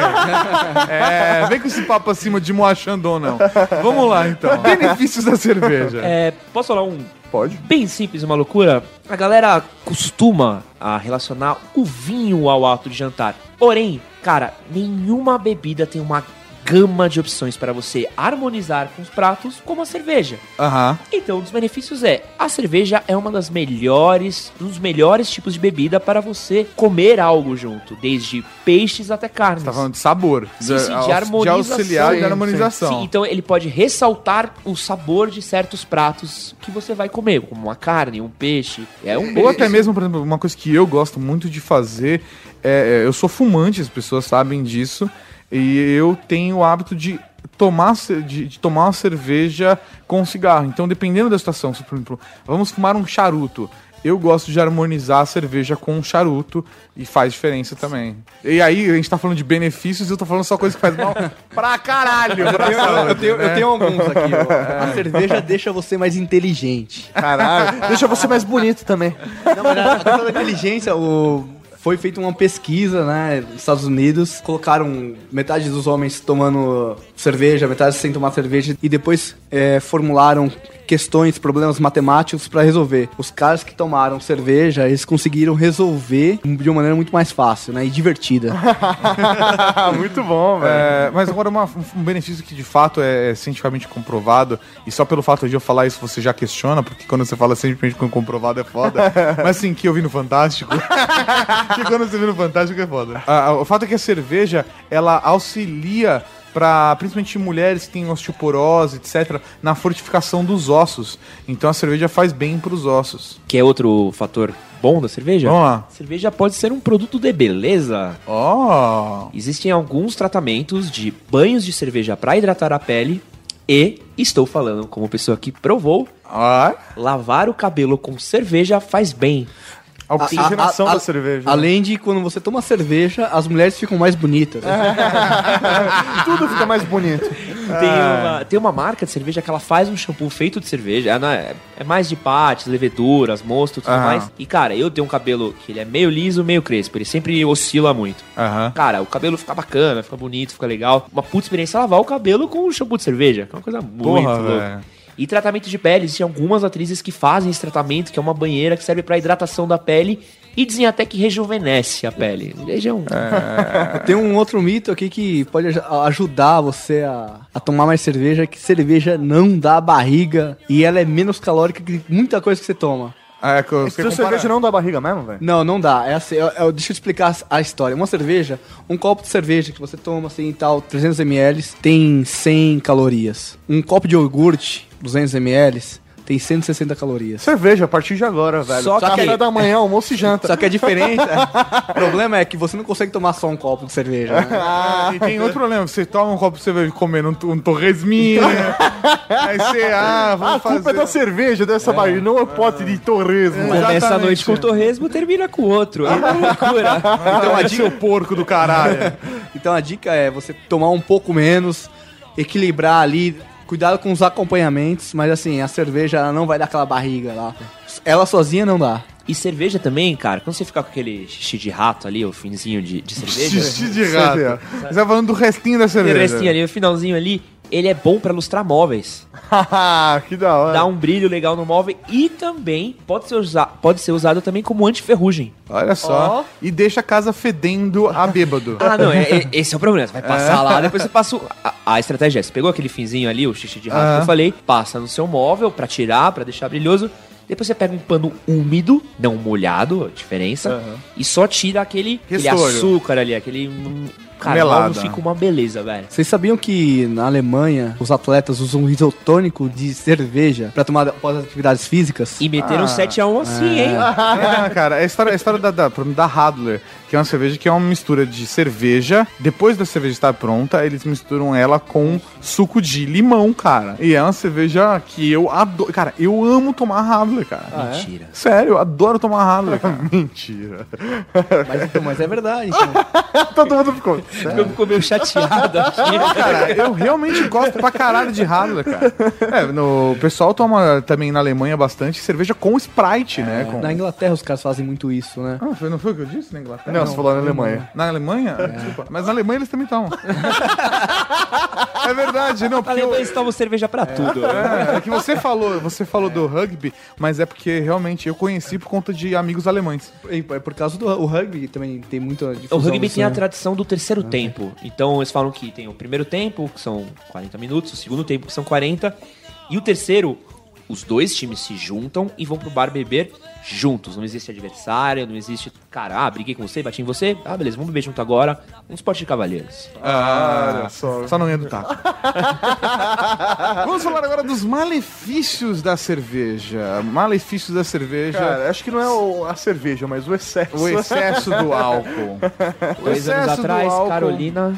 É, vem com esse papo acima de Moa Chandon, não. Vamos lá, então. Benefícios da cerveja. É, posso falar um Pode. bem simples, uma loucura? A galera costuma a relacionar o vinho ao ato de jantar. Porém, cara, nenhuma bebida tem uma gama de opções para você harmonizar com os pratos como a cerveja. Aham. Então, um dos benefícios é, a cerveja é uma das melhores, um dos melhores tipos de bebida para você comer algo junto, desde peixes até carnes. Tá falando de sabor. Sim, sim, de aux- harmonização. De auxiliar e de harmonização. Sim, então ele pode ressaltar o sabor de certos pratos que você vai comer, como uma carne, um peixe. É um Ou até mesmo, por exemplo, uma coisa que eu gosto muito de fazer é, é, eu sou fumante, as pessoas sabem disso, e eu tenho o hábito de tomar, de, de tomar uma cerveja com cigarro. Então, dependendo da situação, se, por exemplo, vamos fumar um charuto. Eu gosto de harmonizar a cerveja com um charuto e faz diferença também. E aí, a gente tá falando de benefícios e eu tô falando só coisa que faz mal pra caralho. pra Eu, saúde, eu tenho, eu né? tenho alguns aqui. ó. A cerveja deixa você mais inteligente. Caralho. Deixa você mais bonito também. Não, mas a questão da inteligência, o... foi feita uma pesquisa, né, nos Estados Unidos, colocaram metade dos homens tomando cerveja, metade sem tomar cerveja, e depois é, formularam questões, problemas matemáticos pra resolver. Os caras que tomaram cerveja, eles conseguiram resolver de uma maneira muito mais fácil, né, e divertida. Muito bom, velho. É, mas agora uma- um benefício que de fato é, é cientificamente comprovado, e só pelo fato de eu falar isso você já questiona, porque quando você fala cientificamente comprovado é foda. mas assim, que eu vi no Fantástico. que quando você vê no Fantástico é foda. Ah, o fato é que a cerveja, ela auxilia para principalmente mulheres que têm osteoporose, etc, na fortificação dos ossos. Então a cerveja faz bem pros ossos. Que é outro fator bom da cerveja? Vamos lá. Cerveja pode ser um produto de beleza. Ó. Existem alguns tratamentos de banhos de cerveja para hidratar a pele e, estou falando como pessoa que provou, Ah, lavar o cabelo com cerveja faz bem. A oxigenação A- a- da cerveja. Além de quando você toma cerveja, as mulheres ficam mais bonitas. Tudo fica mais bonito. Tem, uma, tem uma marca de cerveja que ela faz um shampoo feito de cerveja. Ela é, é mais de pates, leveduras, mosto e tudo mais. E, cara, eu tenho um cabelo que ele é meio liso, meio crespo. Ele sempre oscila muito. Cara, o cabelo fica bacana, fica bonito, fica legal. Uma puta experiência é lavar o cabelo com um shampoo de cerveja. Que é uma coisa muito Porra, louca. velho. E tratamento de pele, existem algumas atrizes que fazem esse tratamento, que é uma banheira que serve pra hidratação da pele e dizem até que rejuvenesce a pele. Vejam. Tem um outro mito aqui que pode aj- ajudar você a, a tomar mais cerveja, que cerveja não dá barriga e ela é menos calórica que muita coisa que você toma. É, que você Seu compara- cerveja não dá barriga mesmo, velho? Não, não dá. É assim, é- é- deixa eu explicar a história. Uma cerveja, um copo de cerveja que você toma assim tal, 300 ml, tem 100 calorias. Um copo de iogurte, 200 ml, tem 160 calorias. Cerveja, a partir de agora, velho. Só que- Café da manhã, almoço e janta. Só que a diferença, o problema é que você não consegue tomar só um copo de cerveja. né? Ah, e tem outro problema. Você toma um copo, você vai comer um, um torresminho. aí você, ah, vamos A culpa fazer. é da cerveja, dessa barriga, não é o pote de torresmo. Começa a exatamente. noite com o torresmo, termina com o outro. É uma loucura. Então, é seu porco do caralho. Então a dica é você tomar um pouco menos, equilibrar ali, cuidado com os acompanhamentos, mas assim, a cerveja ela não vai dar aquela barriga lá. Ela sozinha não dá. E cerveja também, cara, quando você ficar com aquele xixi de rato ali, o finzinho de, de cerveja. Xixi de rato. Você tá falando do restinho da cerveja. restinho ali, o finalzinho ali, ele é bom pra lustrar móveis. que da hora. Dá um brilho legal no móvel e também pode ser, usa pode ser usado também como antiferrugem. Olha só. E deixa a casa fedendo a bêbado. Ah, não, é, é- esse é o problema. Você vai passar lá, depois você passa. o- a, a estratégia é: você pegou aquele finzinho ali, o xixi de rato que eu falei, passa no seu móvel pra tirar, pra deixar brilhoso. Depois você pega um pano úmido, não molhado, a diferença, e só tira aquele, aquele açúcar ali, aquele. Cara, fica uma beleza, velho. Vocês sabiam que na Alemanha os atletas usam um isotônico de cerveja pra tomar após as atividades físicas? E meteram 7x1 assim, hein? Ah, cara, é a história, a história da, da, da Radler, que é uma cerveja que é uma mistura de cerveja. Depois da cerveja estar pronta, eles misturam ela com suco de limão, cara. E é uma cerveja que eu adoro. Cara, eu amo tomar Radler, cara. Mentira. Sério, eu adoro tomar Radler, cara. Mentira. Mas, então, mas é verdade. Então. Todo mundo ficou. Eu fico meio chateado aqui. Cara, eu realmente gosto pra caralho de Radler, cara. É, no, o pessoal toma também na Alemanha bastante cerveja com Sprite, né? Com... Na Inglaterra os caras fazem muito isso, né? Ah, foi- não foi o que eu disse na Inglaterra? Não, você falou na Alemanha. Na Alemanha? Desculpa. Mas na Alemanha eles também tomam. é verdade, não, porque... eu- Eles tomam cerveja pra tudo. É, é que você falou, você falou do rugby, mas é porque realmente eu conheci por conta de amigos alemães. E É por causa do o rugby também tem muita O difusão rugby tem a né? tradição do terceiro tempo. Então eles falam que tem o primeiro tempo, que são 40 minutos, o segundo tempo, que são 40, e o terceiro, os dois times se juntam e vão pro bar beber juntos. Não existe adversário, não existe, cara, ah, briguei com você, bati em você, ah, beleza, vamos beber junto agora. Um esporte de cavalheiros. Ah, só. Só não ia do taco. Vamos falar agora dos malefícios da cerveja. Malefícios da cerveja. Cara, acho que não é o- a cerveja, mas o excesso. o excesso do álcool. Dois anos excesso do atrás, álcool. Carolina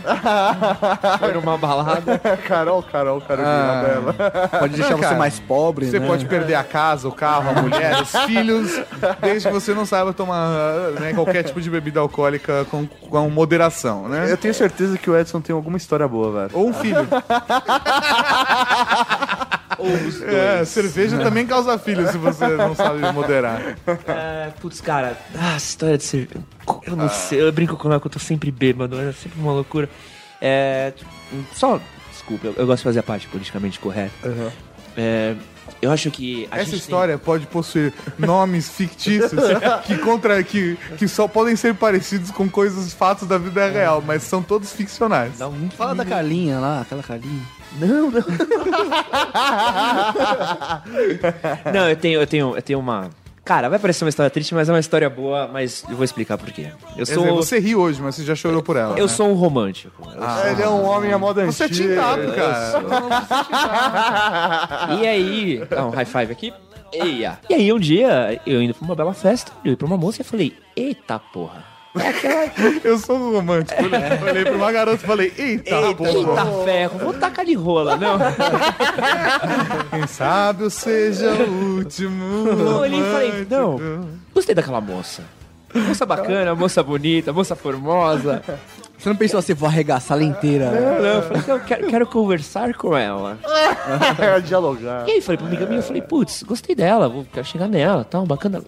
foi numa balada. Carol, Carol, Carolina Ah. dela. Pode deixar você Cara, mais pobre, Você né? pode perder a casa, o carro, a mulher, os filhos, desde que você não saiba tomar né, qualquer tipo de bebida alcoólica com, com moderação, né? Eu tenho certeza que o Edson tem alguma história boa, velho. Ou um filho. Ou os dois. É, cerveja também causa filho se você não sabe moderar. É, putz, cara, ah, essa história de ser. Eu não sei, eu brinco com ela que eu tô sempre bêbado, é sempre uma loucura. É. Só. Desculpa, eu, eu gosto de fazer a parte politicamente correta. É, eu acho que. a Essa gente tem- história pode possuir nomes fictícios que, contra, que, que só podem ser parecidos com coisas, fatos da vida real, mas são todos ficcionais. Não, não Fala da Carlinha lá, aquela Carlinha. Não, não. não, eu tenho, eu tenho, eu tenho uma. Cara, vai parecer uma história triste, mas é uma história boa, mas eu vou explicar por quê. Eu sou. dizer, você ri hoje, mas você já chorou por ela. Eu né? sou um romântico. Eu Ele é um homem à moda Você é tintado, cara. E aí, ah, um high five aqui. Eia. E aí, um dia, eu indo pra uma bela festa, eu ia pra uma moça e falei, eita porra. É aquela. Eu sou um romântico. Olhei, olhei pra uma garota e falei, eita, Eita, porra. eita ferro, vou tacar de rola, não. Quem sabe eu seja o último. Eu olhei e falei, não, gostei daquela moça. Moça bacana, moça bonita, moça formosa. Você não pensou assim, vou arregaçar ela inteira? né? Não, eu falei, não, quero, quero conversar com ela. É, dialogar. E aí falei pra amiga minha, eu falei, putz, gostei dela, vou, quero chegar nela, tal, bacana.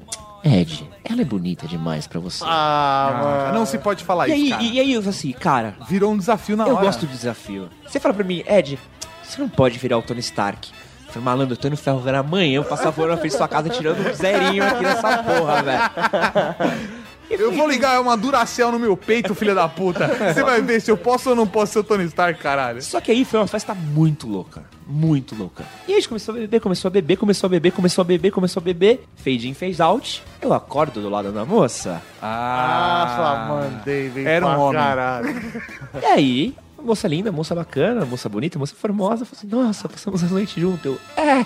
Ed, ela é bonita demais pra você. Ah, Ah, não se pode falar e, isso, aí, cara. e, aí eu assim, cara, Virou um desafio na eu hora. gosto do desafio. Você fala pra mim, Ed, você não pode virar o Tony Stark. Eu falei, malandro, eu tô indo ferro velho amanhã, eu passar fora na frente da sua casa tirando um zerinho aqui nessa porra, velho. Eu vou ligar uma Duracell no meu peito, filha da puta. Você vai ver se eu posso ou não posso ser o Tony Stark, caralho. Só que aí foi uma festa muito louca. Muito louca. E aí a gente começou a beber, começou a beber, começou a beber, começou a beber, começou a beber. Fade in, fade out. Eu acordo do lado da moça. Ah, mandei, vem Era um pra homem. caralho. E aí, moça linda, moça bacana, moça bonita, moça formosa. Falei assim, nossa, passamos a noite junto. Eu, é.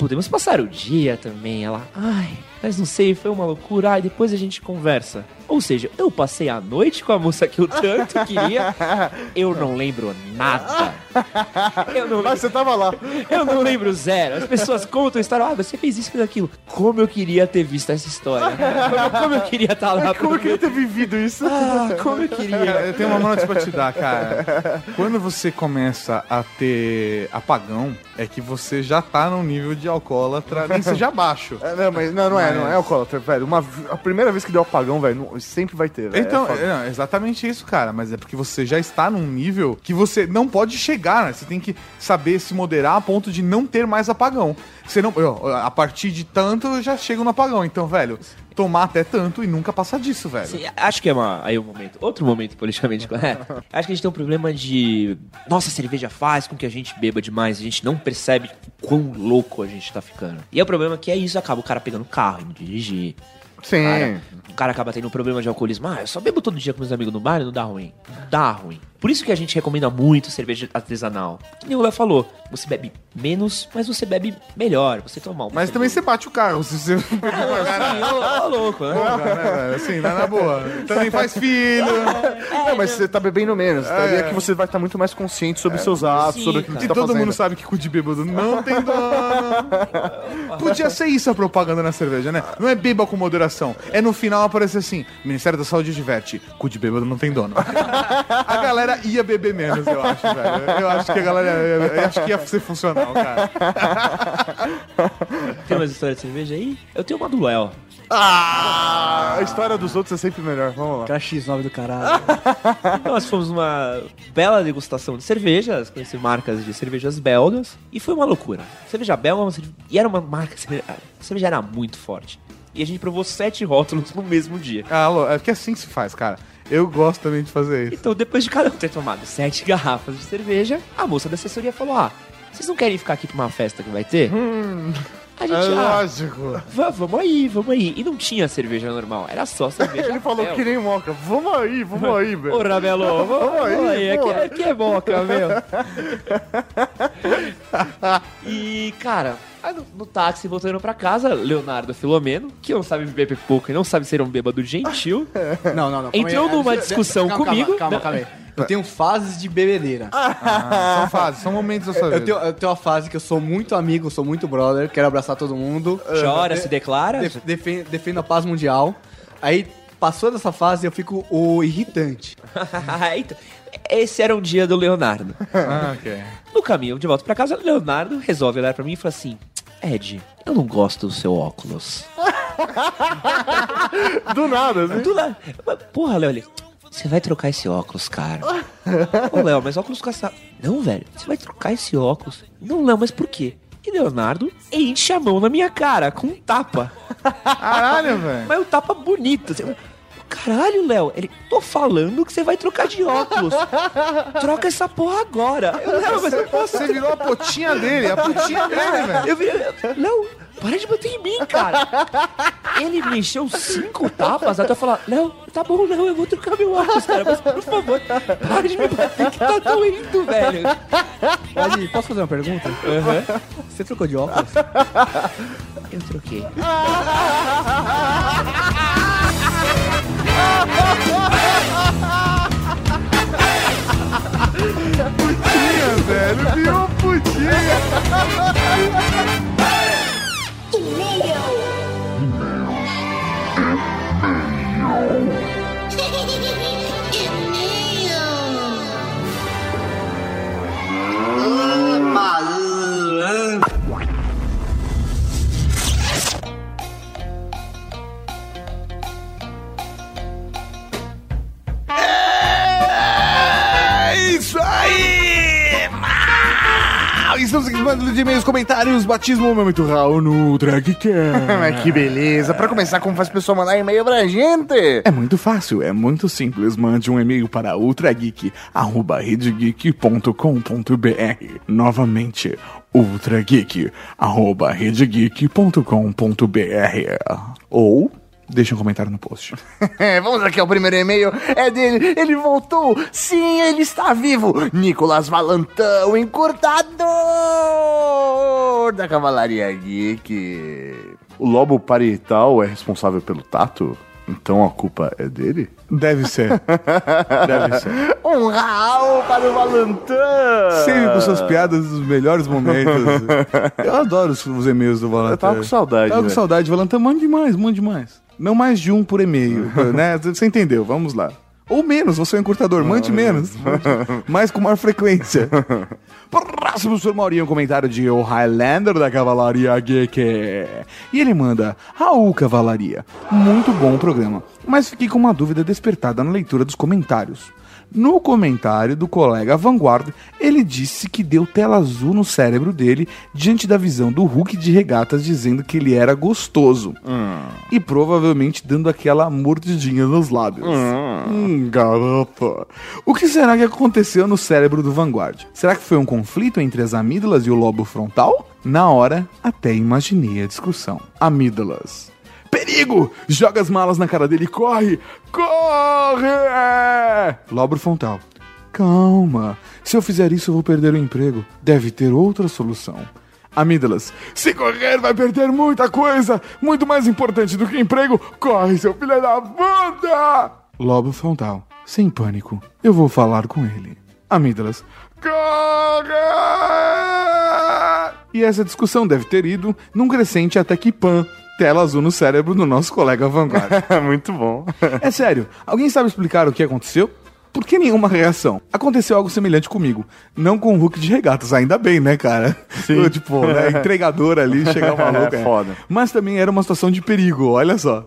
Podemos passar o dia também. Ela, ai, mas não sei, foi uma loucura. Ai, depois a gente conversa. Ou seja, eu passei a noite com a moça que eu tanto queria. Eu não lembro nada. Eu não, Mas você tava lá. eu não lembro zero. As pessoas contam a história. Ah, você fez isso, fez aquilo. Como eu queria ter visto essa história. Como, como eu queria estar lá. Como eu queria ter vivido isso? Ah, como eu queria. Eu tenho uma notícia pra te dar, cara. Quando você começa a ter apagão, é que você já tá num nível de alcoólatra, nem seja baixo. É, não, mas não, não é, não é Mas- alcoólatra, velho. Uma, a primeira vez que deu apagão, velho, não- sempre vai ter, velho. Então, É foda. é, não, exatamente isso, cara. Mas é porque você já está num nível que você não pode chegar, né? Você tem que saber se moderar a ponto de não ter mais apagão. Você não, eu, a partir de tanto eu já chego no apagão. Então, velho, tomar até tanto e nunca passar disso, velho. Sim, acho que é uma, aí um momento, outro momento politicamente correto. Acho que a gente tem um problema de. Nossa, a cerveja faz com que a gente beba demais, a gente não percebe o quão louco a gente tá ficando. E é o problema que é isso, acaba o cara pegando carro, indo dirigir. Sim. Cara, o cara acaba tendo um problema de alcoolismo. Ah, eu só bebo todo dia com meus amigos no bar e não dá ruim. Não dá ruim. Por isso que a gente recomenda muito cerveja artesanal. Que nem o Léo falou. Você bebe menos, mas você bebe melhor. Você toma um. Mas também você bate o carro se você. Sim, ô, ô, louco, né? Porra, né, velho? Assim, na, na boa. Também faz filho. Não, mas você tá bebendo menos. Tá? E aqui você vai estar muito mais consciente sobre seus atos, sim, sobre aquilo cara. que você tá todo fazendo. mundo sabe que cu de bêbado não tem dono. Podia ser isso a propaganda na cerveja, né? Não é beba com moderação. É no final aparecer assim: Ministério da Saúde diverte, cu de bêbado não tem dono. A galera ia beber menos, eu acho, velho. Eu acho que a galera. Eu acho que ia ser funcional, cara. Tem mais história de cerveja aí? Eu tenho uma do Léo. Ah, a história dos outros é sempre melhor. Vamos lá. Cara X9 do caralho. Nós fomos numa bela degustação de cervejas, conheci marcas de cervejas belgas, e foi uma loucura. Cerveja belga, uma cerve- e era uma marca, cerveja- a cerveja era muito forte. E a gente provou sete rótulos no mesmo dia. Ah, é porque assim se faz, cara. Eu gosto também de fazer isso. Então, depois de cada um ter tomado sete garrafas de cerveja, a moça da assessoria falou: Ah, vocês não querem ficar aqui pra uma festa que vai ter? A gente, É ah, lógico. va- vamos aí, vamos aí. E não tinha cerveja normal, era só cerveja. Ele falou que nem moca. Vamos aí, vamos aí, velho. Ô, Rabelo, vamos aí, aqui, porra. aqui é boca, meu. e, cara, aí no, no táxi voltando pra casa, Leonardo Filomeno, que não sabe beber pouco e não sabe ser um bêbado gentil, Não, não, não. Entrou aí. numa discussão calma, comigo. Calma, calma, calma aí. Eu tenho fases de bebedeira. São fases, são momentos da sua Eu vida. tenho, eu tenho uma fase que eu sou muito amigo, sou muito brother, quero abraçar todo mundo. chora, se declara. Def- defen- defendo a paz mundial. Aí, passou dessa fase, eu fico o irritante. Então, Esse era um dia do Leonardo. Ah, ok. No caminho de volta pra casa, Leonardo resolve olhar pra mim e fala assim: Ed, eu não gosto do seu óculos. Do nada, assim. Do lado. Porra, Léo. Você vai trocar esse óculos, cara. Ô, Léo, mas óculos caça. Não, velho, você vai trocar esse óculos. Não, Léo, mas por quê? E Leonardo enche a mão na minha cara com um tapa. Caralho, velho. Mas um tapa bonito. assim. Caralho, Léo, ele. Tô falando que você vai trocar de óculos. Troca essa porra agora. Léo, mas eu posso. Você virou a potinha dele, a potinha dele, velho. Eu virei. Léo, para de bater em mim, cara. Ele me encheu cinco tapas até eu falar: Léo, tá bom, Léo, eu vou trocar meu óculos, cara. Mas por favor, para de me bater que tá doendo, velho. Ed, posso fazer uma pergunta? Você trocou de óculos? Eu troquei. Putinha, velho. Virou putinha. É isso aí! Ah, Estamos aqui mandando de e-mails, comentários, batismo, momento Raul no Dragcast. Que beleza. Pra começar, como faz a pessoa mandar e-mail pra gente? É muito fácil, é muito simples. Mande um e-mail para ultrageek.com.br. Novamente, ultrageek.com.br. Ou deixe um comentário no post. É, vamos aqui ao primeiro e-mail. É dele. Ele voltou. Sim, ele está vivo. Nicolas Valantão, encurtador da Cavalaria Geek. O lobo parietal é responsável pelo tato? Então a culpa é dele? Deve ser. Deve ser. Um Raul para o Valantão. Sempre com suas piadas dos melhores momentos. Eu adoro os, os e-mails do Valentão. Eu tava com saudade, Tava com saudade. Valentão, mande mais, mande mais. Não mais de um por e-mail, né? Você entendeu, vamos lá. Ou menos, você é um encurtador, mande menos. Mais com maior frequência. Próximo, Sr. Maurinho, um comentário de O Highlander da Cavalaria Geek. E ele manda: Raul Cavalaria, muito bom o programa, mas fiquei com uma dúvida despertada na leitura dos comentários. No comentário do colega Vanguard, ele disse que deu tela azul no cérebro dele diante da visão do Hulk de regatas dizendo que ele era gostoso. E provavelmente dando aquela mordidinha nos lábios. Hum, garota. O que será que aconteceu no cérebro do Vanguard? Será que foi um conflito entre as amígdalas e o lobo frontal? Na hora, até imaginei a discussão. Amígdalas. Perigo! Joga as malas na cara dele e corre! Corre! Lobo frontal. Calma. Se eu fizer isso, eu vou perder o emprego. Deve ter outra solução. Amígdalas. Se correr vai perder muita coisa, muito mais importante do que emprego. Corre, seu filho da puta! Lobo frontal. Sem pânico, eu vou falar com ele. Amígdalas. Corre! E essa discussão deve ter ido num crescente até que Pan, tela azul no cérebro do nosso colega Vanguard. Muito bom. É sério, alguém sabe explicar o que aconteceu? Por que nenhuma reação? Aconteceu algo semelhante comigo. Não com o Hulk de regatas, ainda bem, né, cara? Sim. Tipo, né, entregador ali, chegar maluco. É foda. Mas também era uma situação de perigo, olha só.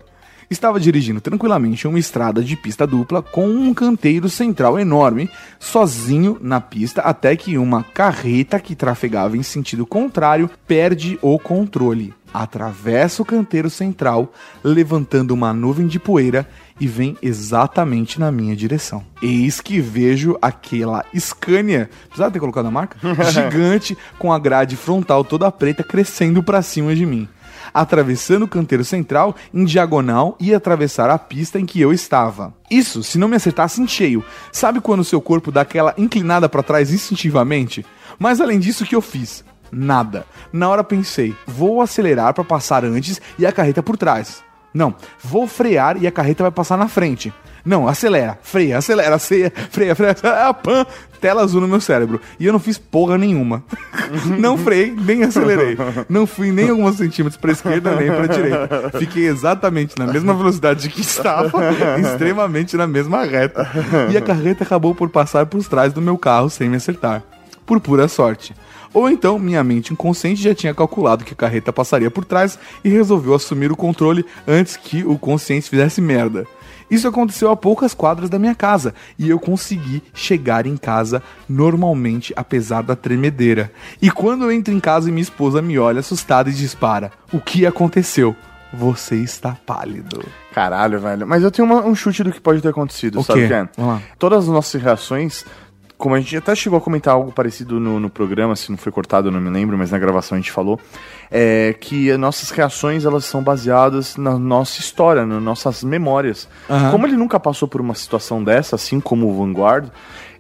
Estava dirigindo tranquilamente uma estrada de pista dupla com um canteiro central enorme, sozinho na pista, até que uma carreta que trafegava em sentido contrário perde o controle. Atravessa o canteiro central, levantando uma nuvem de poeira e vem exatamente na minha direção. Eis que vejo aquela Scania, precisava ter colocado a marca? Gigante, com a grade frontal toda preta crescendo para cima de mim atravessando o canteiro central em diagonal e atravessar a pista em que eu estava. Isso se não me acertasse em cheio. Sabe quando o seu corpo dá aquela inclinada para trás instintivamente? Mas além disso, o que eu fiz? Nada. Na hora pensei, vou acelerar para passar antes e a carreta por trás. Não, vou frear e a carreta vai passar na frente. Não, acelera, freia, acelera, freia, freia, freia, ah, pã, tela azul no meu cérebro. E eu não fiz porra nenhuma. não freiei, nem acelerei. Não fui nem alguns centímetros pra esquerda, nem pra direita. Fiquei exatamente na mesma velocidade que estava, extremamente na mesma reta. E a carreta acabou por passar por trás do meu carro sem me acertar. Por pura sorte. Ou então minha mente inconsciente já tinha calculado que a carreta passaria por trás e resolveu assumir o controle antes que o consciente fizesse merda. Isso aconteceu a poucas quadras da minha casa e eu consegui chegar em casa normalmente, apesar da tremedeira. E quando eu entro em casa e minha esposa me olha assustada e dispara: O que aconteceu? Você está pálido. Caralho, velho. Mas eu tenho uma- um chute do que pode ter acontecido, O sabe quê? é? Vamos lá. Todas as nossas reações, como a gente até chegou a comentar algo parecido no, no programa, se não foi cortado, eu não me lembro, mas na gravação a gente falou, é que as nossas reações, elas são baseadas na nossa história, nas nossas memórias. Aham. Como ele nunca passou por uma situação dessa, assim como o Vanguard,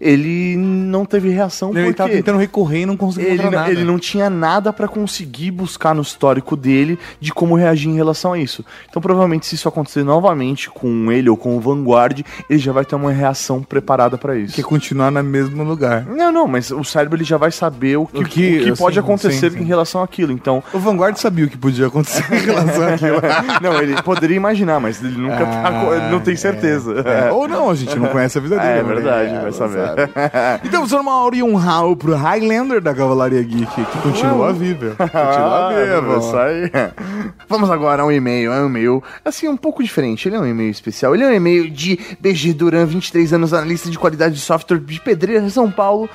ele não teve reação Ele porque... tava tentando recorrer e não conseguiu Ele, nada. ele não tinha nada pra conseguir buscar no histórico dele de como reagir em relação a isso. Então, provavelmente, se isso acontecer novamente com ele ou com o Vanguard, ele já vai ter uma reação preparada pra isso. Quer continuar no mesmo lugar. Não, não, mas o cérebro ele já vai saber o que, O que- o que pode assim, acontecer sim, sim. em relação àquilo. Então, O Vanguard sabia o que podia acontecer em relação àquilo. não, ele poderia imaginar, mas ele nunca tá, co- ele não tem certeza. É, Ou não, a gente não conhece a vida dele. É né? verdade, É, vai não saber. sabe. Então, Sr. Mauri, um rau pro Highlander da Cavalaria Geek, que continua vivo. Continua Ah, vivo. isso aí. Vamos agora a um e-mail. É um e-mail, assim, um pouco diferente. Ele é um e-mail especial. Ele é um e-mail de BG Duran, 23 anos, analista de qualidade de software de Pedreira, São Paulo.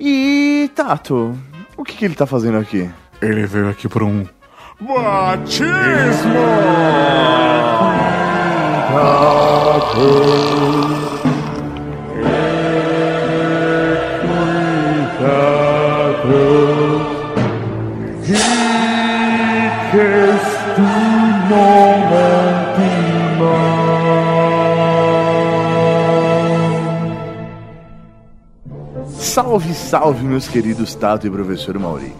E, Tato, o que, que ele tá fazendo aqui? Ele veio aqui por um Salve, salve, meus queridos Tato e professor Mauri.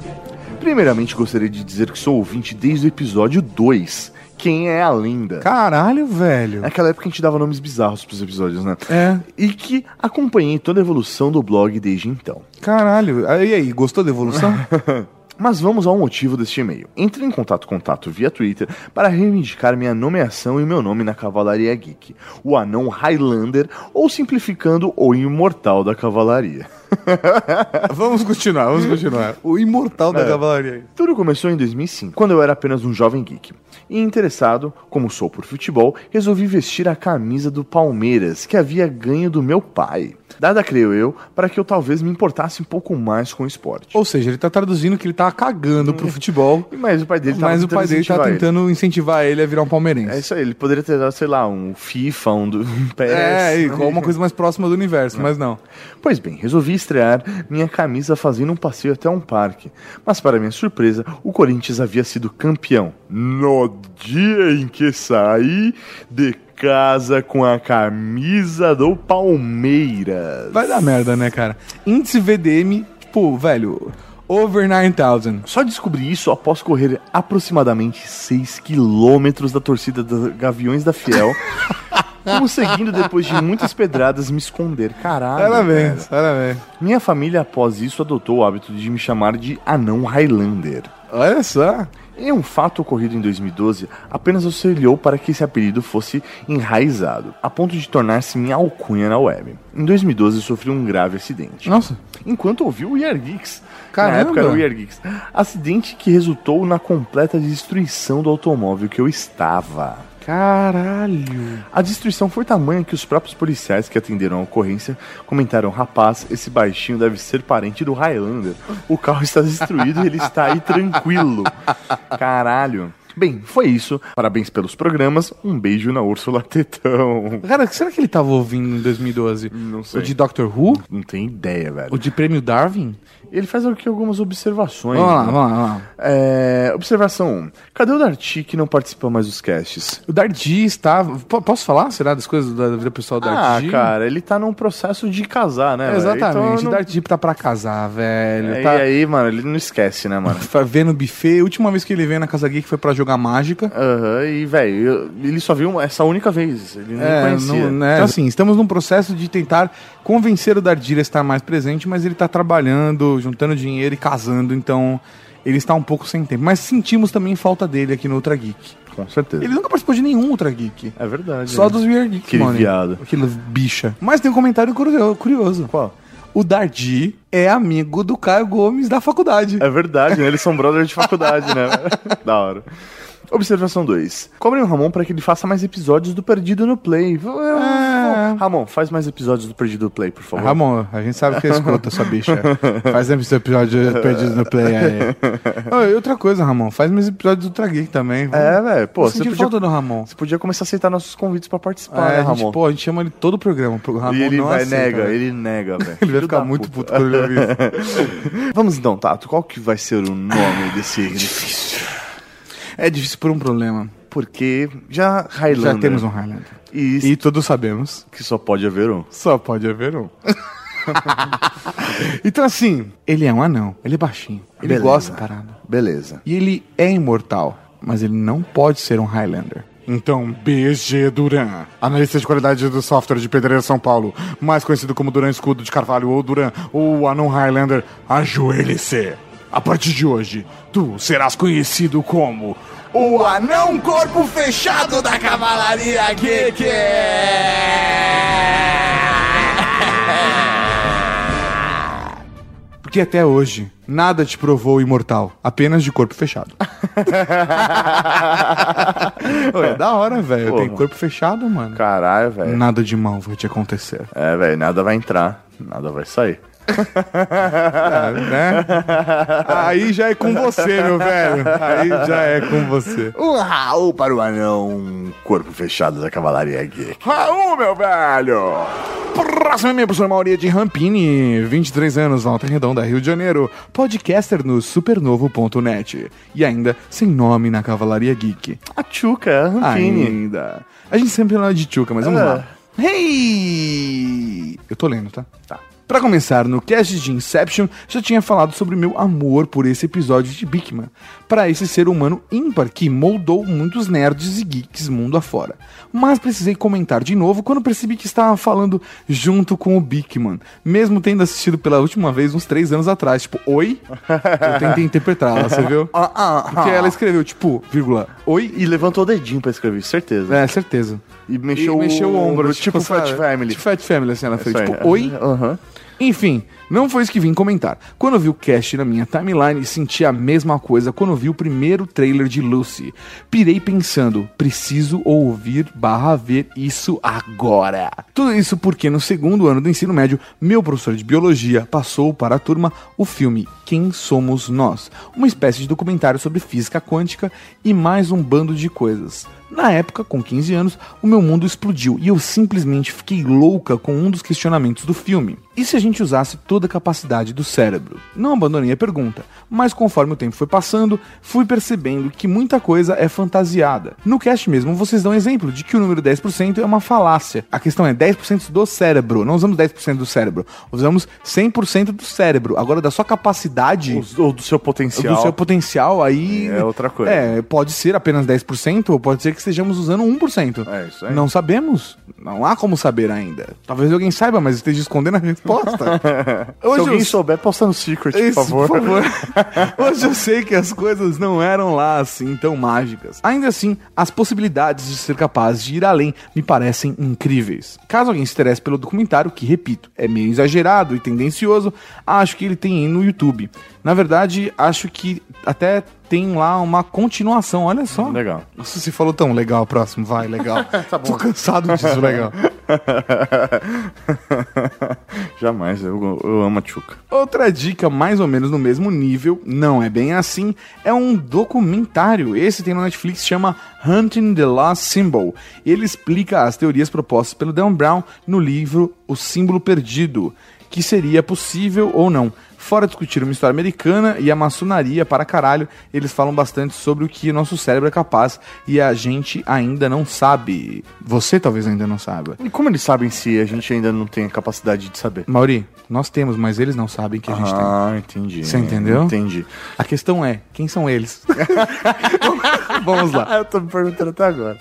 Primeiramente, gostaria de dizer que sou ouvinte desde o episódio 2. Quem é a lenda? Caralho, velho. Naquela época a gente dava nomes bizarros pros episódios, né? É, E que acompanhei toda a evolução do blog desde então. caralho. E aí, gostou da evolução? Mas vamos ao motivo deste e-mail. Entrei em contato com o Tato via Twitter para reivindicar minha nomeação e meu nome na Cavalaria Geek, o anão Highlander, ou simplificando, o imortal da Cavalaria. vamos continuar, vamos continuar. O imortal da Cavalaria. Tudo começou em 2005, quando eu era apenas um jovem geek. E interessado, como sou por futebol, resolvi vestir a camisa do Palmeiras, que havia ganho do meu pai. Dada, creio eu, para que eu talvez me importasse um pouco mais com o esporte. Ou seja, ele tá traduzindo que ele tá cagando pro futebol, Mas o pai dele tava mas o tentando pai dele tá incentivar ele. tentando incentivar ele a virar um palmeirense. É isso aí, ele poderia ter dado, sei lá, um FIFA, um, do, um PES. É, igual uma coisa mais próxima do universo, mas não. Pois bem, resolvi estrear minha camisa fazendo um passeio até um parque. Mas, para minha surpresa, o Corinthians havia sido campeão. No dia em que saí de casa com a camisa do Palmeiras. Vai dar merda, né, cara? Índice VDM, tipo, velho, over 9000. Só descobri isso após correr aproximadamente 6 quilômetros da torcida dos Gaviões da Fiel, conseguindo depois de muitas pedradas me esconder. Caralho. Parabéns, cara. parabéns. Minha família, após isso, adotou o hábito de me chamar de anão Highlander. Olha só. Em um fato ocorrido em 2012, apenas auxiliou para que esse apelido fosse enraizado, a ponto de tornar-se minha alcunha na web. Em 2012, sofri um grave acidente. Nossa. Enquanto ouvi o Year Geeks. Caramba. Na época era o Year Geeks. Acidente que resultou na completa destruição do automóvel que eu estava. Caralho. A destruição foi tamanha que os próprios policiais que atenderam a ocorrência comentaram: rapaz, esse baixinho deve ser parente do Highlander. O carro está destruído e ele está aí tranquilo. Caralho. Bem, foi isso. Parabéns pelos programas. Um beijo na Úrsula Tetão. Cara, será que ele tava ouvindo em 2012? Não sei. O de Doctor Who? Não tem ideia, velho. O de Prêmio Darwin? Ele faz aqui algumas observações. Vamos lá, né? vamos lá, vamos lá. É, observação 1. Cadê o Darty que não participa mais dos casts? O Dardi está. P- posso falar? Será das coisas da vida pessoal do Ah, Dardi? cara, ele tá num processo de casar, né? velho? Exatamente. Então, O Dardi tá pra casar, velho. É, tá E aí, mano, ele não esquece, né, mano? fa- vendo buffet. A última vez que ele veio na Casa Geek foi pra jogar mágica. Aham, e, velho, ele só viu essa única vez. Ele não É, conhecia. não- né? Então, assim, estamos num processo de tentar convencer o Dardir a estar mais presente, mas ele tá trabalhando, juntando dinheiro e casando, então ele está um pouco sem tempo. Mas sentimos também falta dele aqui no Ultra Geek. Com certeza. Ele nunca participou de nenhum Ultra Geek. É verdade. Só né? dos Weird Geeks, Aquele mano. viado. Aquele bicha. Mas tem um comentário curio- curioso. Qual? O Dardi é amigo do Caio Gomes da faculdade. É verdade, né? Eles são brothers de faculdade, né? da hora. Observação 2. Cobrem o Ramon para que ele faça mais episódios do Perdido no Play. É. Ramon, faz mais episódios do Perdido no Play, por favor. Ramon, a gente sabe que é escrota essa bicha. Faz esse episódio perdido no play aí. Ô, e outra coisa, Ramon, faz mais episódios do Ultra Geek também. É, velho. Pô, você podia, falta do Ramon. você podia começar a aceitar nossos convites para participar, É, né, a gente, Ramon? pô, a gente chama ele todo o programa. O Ramon e ele vai, aceita, nega, né? ele nega, velho. Ele vai ficar muito puta. puto quando ele ouvir isso. Vamos então, Tato, qual que vai ser o nome desse edifício? É difícil por um problema. Porque já Highlander. Já temos um Highlander. E, E todos sabemos, que só pode haver um. só pode haver um. então assim, ele é um anão, ele é baixinho, ele Beleza. gosta da parada. Beleza. E ele é imortal, mas ele não pode ser um Highlander. Então, BG Duran, analista de qualidade do software de Pedreira São Paulo, mais conhecido como Duran Escudo de Carvalho ou Duran, ou Anão Highlander, ajoelhe-se. A partir de hoje, tu serás conhecido como o Anão Corpo Fechado da Cavalaria Geek! Porque até hoje, nada te provou imortal, apenas de corpo fechado. Ô, é da hora, velho. Tem corpo fechado, mano. Caralho, velho. Nada de mal vai te acontecer. É, velho, nada vai entrar, nada vai sair. É, né? Aí já é com você, meu velho. Aí já é com você. Um Raul para o anão, corpo fechado da Cavalaria Geek. Raul, meu velho! Próximo e-mail, professor Mauria de Rampini, 23 anos, Volta Redonda, Rio de Janeiro, podcaster no supernovo.net e ainda sem nome na Cavalaria Geek. A Tchuca, a Rampini. Ainda. A gente sempre fala de Tchuca, mas vamos É. lá. Hey! Eu tô lendo, tá? Tá. Pra começar, no cast de Inception, já tinha falado sobre meu amor por esse episódio de Bigman, para esse ser humano ímpar que moldou muitos nerds e geeks mundo afora. Mas precisei comentar de novo quando percebi que estava falando junto com o Bigman, mesmo tendo assistido pela última vez uns três anos atrás. Tipo, oi? Eu tentei interpretar ela, você viu? Ah, ah, Porque ah. ela escreveu, tipo, vírgula, oi? E levantou o dedinho pra escrever, certeza. É, certeza. E mexeu, E mexeu o ombro, tipo, Fat sabe? Family. Tipo Fat Family, assim, ela fez, Isso aí. tipo, oi? Aham. Enfim, não foi isso que vim comentar. Quando vi o cast na minha timeline, senti a mesma coisa quando vi o primeiro trailer de Lucy. Pirei pensando, preciso ouvir barra ver isso agora. Tudo isso porque no segundo ano do ensino médio, meu professor de biologia passou para a turma o filme Quem Somos Nós? Uma espécie de documentário sobre física quântica e mais um bando de coisas. Na época, com 15 anos, o meu mundo explodiu e eu simplesmente fiquei louca com um dos questionamentos do filme. E se a gente usasse toda a capacidade do cérebro? Não abandonei a pergunta, mas conforme o tempo foi passando, fui percebendo que muita coisa é fantasiada. No cast mesmo, vocês dão exemplo de que o número 10% é uma falácia. A questão é 10% do cérebro, não usamos 10% do cérebro, usamos 100% do cérebro. Agora, da sua capacidade Ou do seu potencial. do seu potencial, aí. É outra coisa. É, pode ser apenas 10%, ou pode ser que estejamos usando 1%. É isso aí. Não sabemos. Não há como saber ainda. Talvez alguém saiba, mas esteja escondendo a resposta. Se Hoje alguém eu- souber, posta no Secret, por Isso, favor. por favor. Hoje eu sei que as coisas não eram lá assim tão mágicas. Ainda assim, as possibilidades de ser capaz de ir além me parecem incríveis. Caso alguém se interesse pelo documentário, que repito, é meio exagerado e tendencioso, acho que ele tem no YouTube. Na verdade, acho que até tem lá uma continuação, olha só. Legal. Nossa, você falou tão legal, próximo, vai, legal. Tô cansado disso, legal. Jamais, eu, eu amo a Chuca. Outra dica, mais ou menos no mesmo nível, não é bem assim, é um documentário. Esse tem no Netflix, chama Hunting the Lost Symbol. Ele explica as teorias propostas pelo Dan Brown no livro O Símbolo Perdido, que seria possível ou não. Fora discutir uma história americana e a maçonaria para caralho, eles falam bastante sobre o que nosso cérebro é capaz e a gente ainda não sabe. Você talvez ainda não saiba. E como eles sabem se a gente ainda não tem a capacidade de saber? Mauri, nós temos, mas eles não sabem que a gente tem. Ah, entendi. Você entendeu? Entendi. A questão é, quem são eles? Vamos lá. Ah, eu tô me perguntando até agora.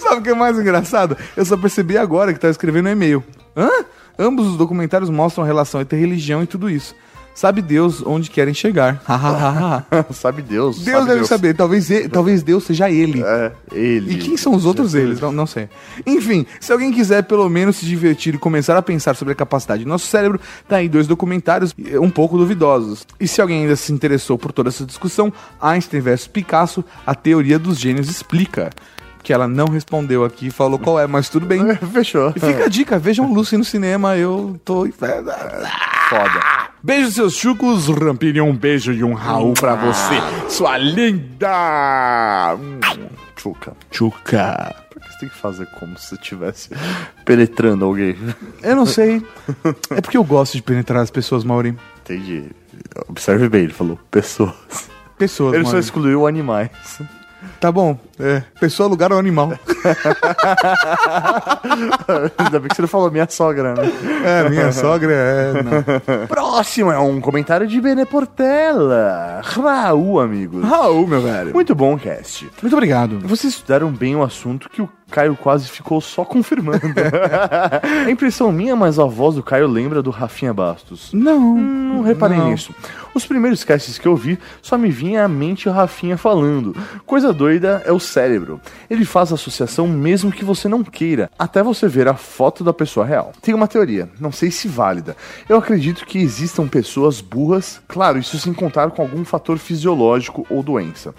Sabe o que é mais engraçado? Eu só percebi agora que tá escrevendo um e-mail. Hã? Ambos os documentários mostram a relação entre religião e tudo isso. Sabe Deus onde querem chegar. sabe Deus. Deus sabe deve saber. Talvez, e- talvez Deus seja ele. É, ele. E quem são os outros eles? Não, não sei. Enfim, se alguém quiser pelo menos se divertir e começar a pensar sobre a capacidade do nosso cérebro, tá aí dois documentários um pouco duvidosos. E se alguém ainda se interessou por toda essa discussão, Einstein versus Picasso, a teoria dos gênios explica. Que ela não respondeu aqui, falou qual é, mas tudo bem. Fechou. E fica a dica, vejam Lucy no cinema, eu tô. Foda. Beijo, seus chucos, Rampini, um beijo e um Raul pra você, sua linda! Chuca. Chuca. Por que você tem que fazer como se você estivesse penetrando alguém? Eu não sei. É porque eu gosto de penetrar as pessoas, Mauri. Entendi. Observe bem, ele falou pessoas. Pessoas, Ele só excluiu animais. Tá bom. É. Pessoa, lugar ou animal. Ainda bem que você não falou minha sogra, né? É, minha sogra é. Não. Próximo é um comentário de Bene Portela. Raul, amigos. Raul, meu velho. Muito bom, cast. Muito obrigado. Vocês estudaram bem o assunto que o Caio quase ficou só confirmando. é impressão minha, mas a voz do Caio lembra do Rafinha Bastos. Não. Não reparei Não. nisso. Os primeiros casts que eu vi, só me vinha à mente o Rafinha falando. Coisa doida é o cérebro. Ele faz associação mesmo que você não queira, até você ver a foto da pessoa real. Tem uma teoria, não sei se válida. Eu acredito que existam pessoas burras, claro, isso sem contar com algum fator fisiológico ou doença.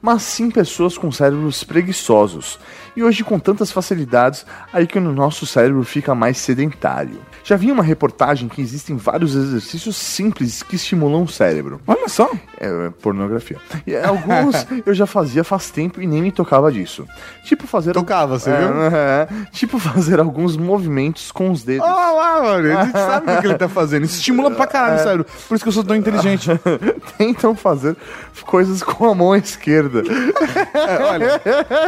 Mas sim pessoas com cérebros preguiçosos. E hoje, com tantas facilidades, aí que o nosso cérebro fica mais sedentário. Já vi uma reportagem que existem vários exercícios simples que estimulam o cérebro. Olha só. É, é pornografia. E alguns eu já fazia faz tempo e nem me tocava disso. Tipo fazer. Tocava, você É, viu? é, tipo fazer alguns movimentos com os dedos. Olha lá, mano. A gente sabe o que ele tá fazendo. Isso estimula pra caralho o cérebro. Por isso que eu sou tão inteligente. Tentam fazer coisas com a mão esquerda. olha,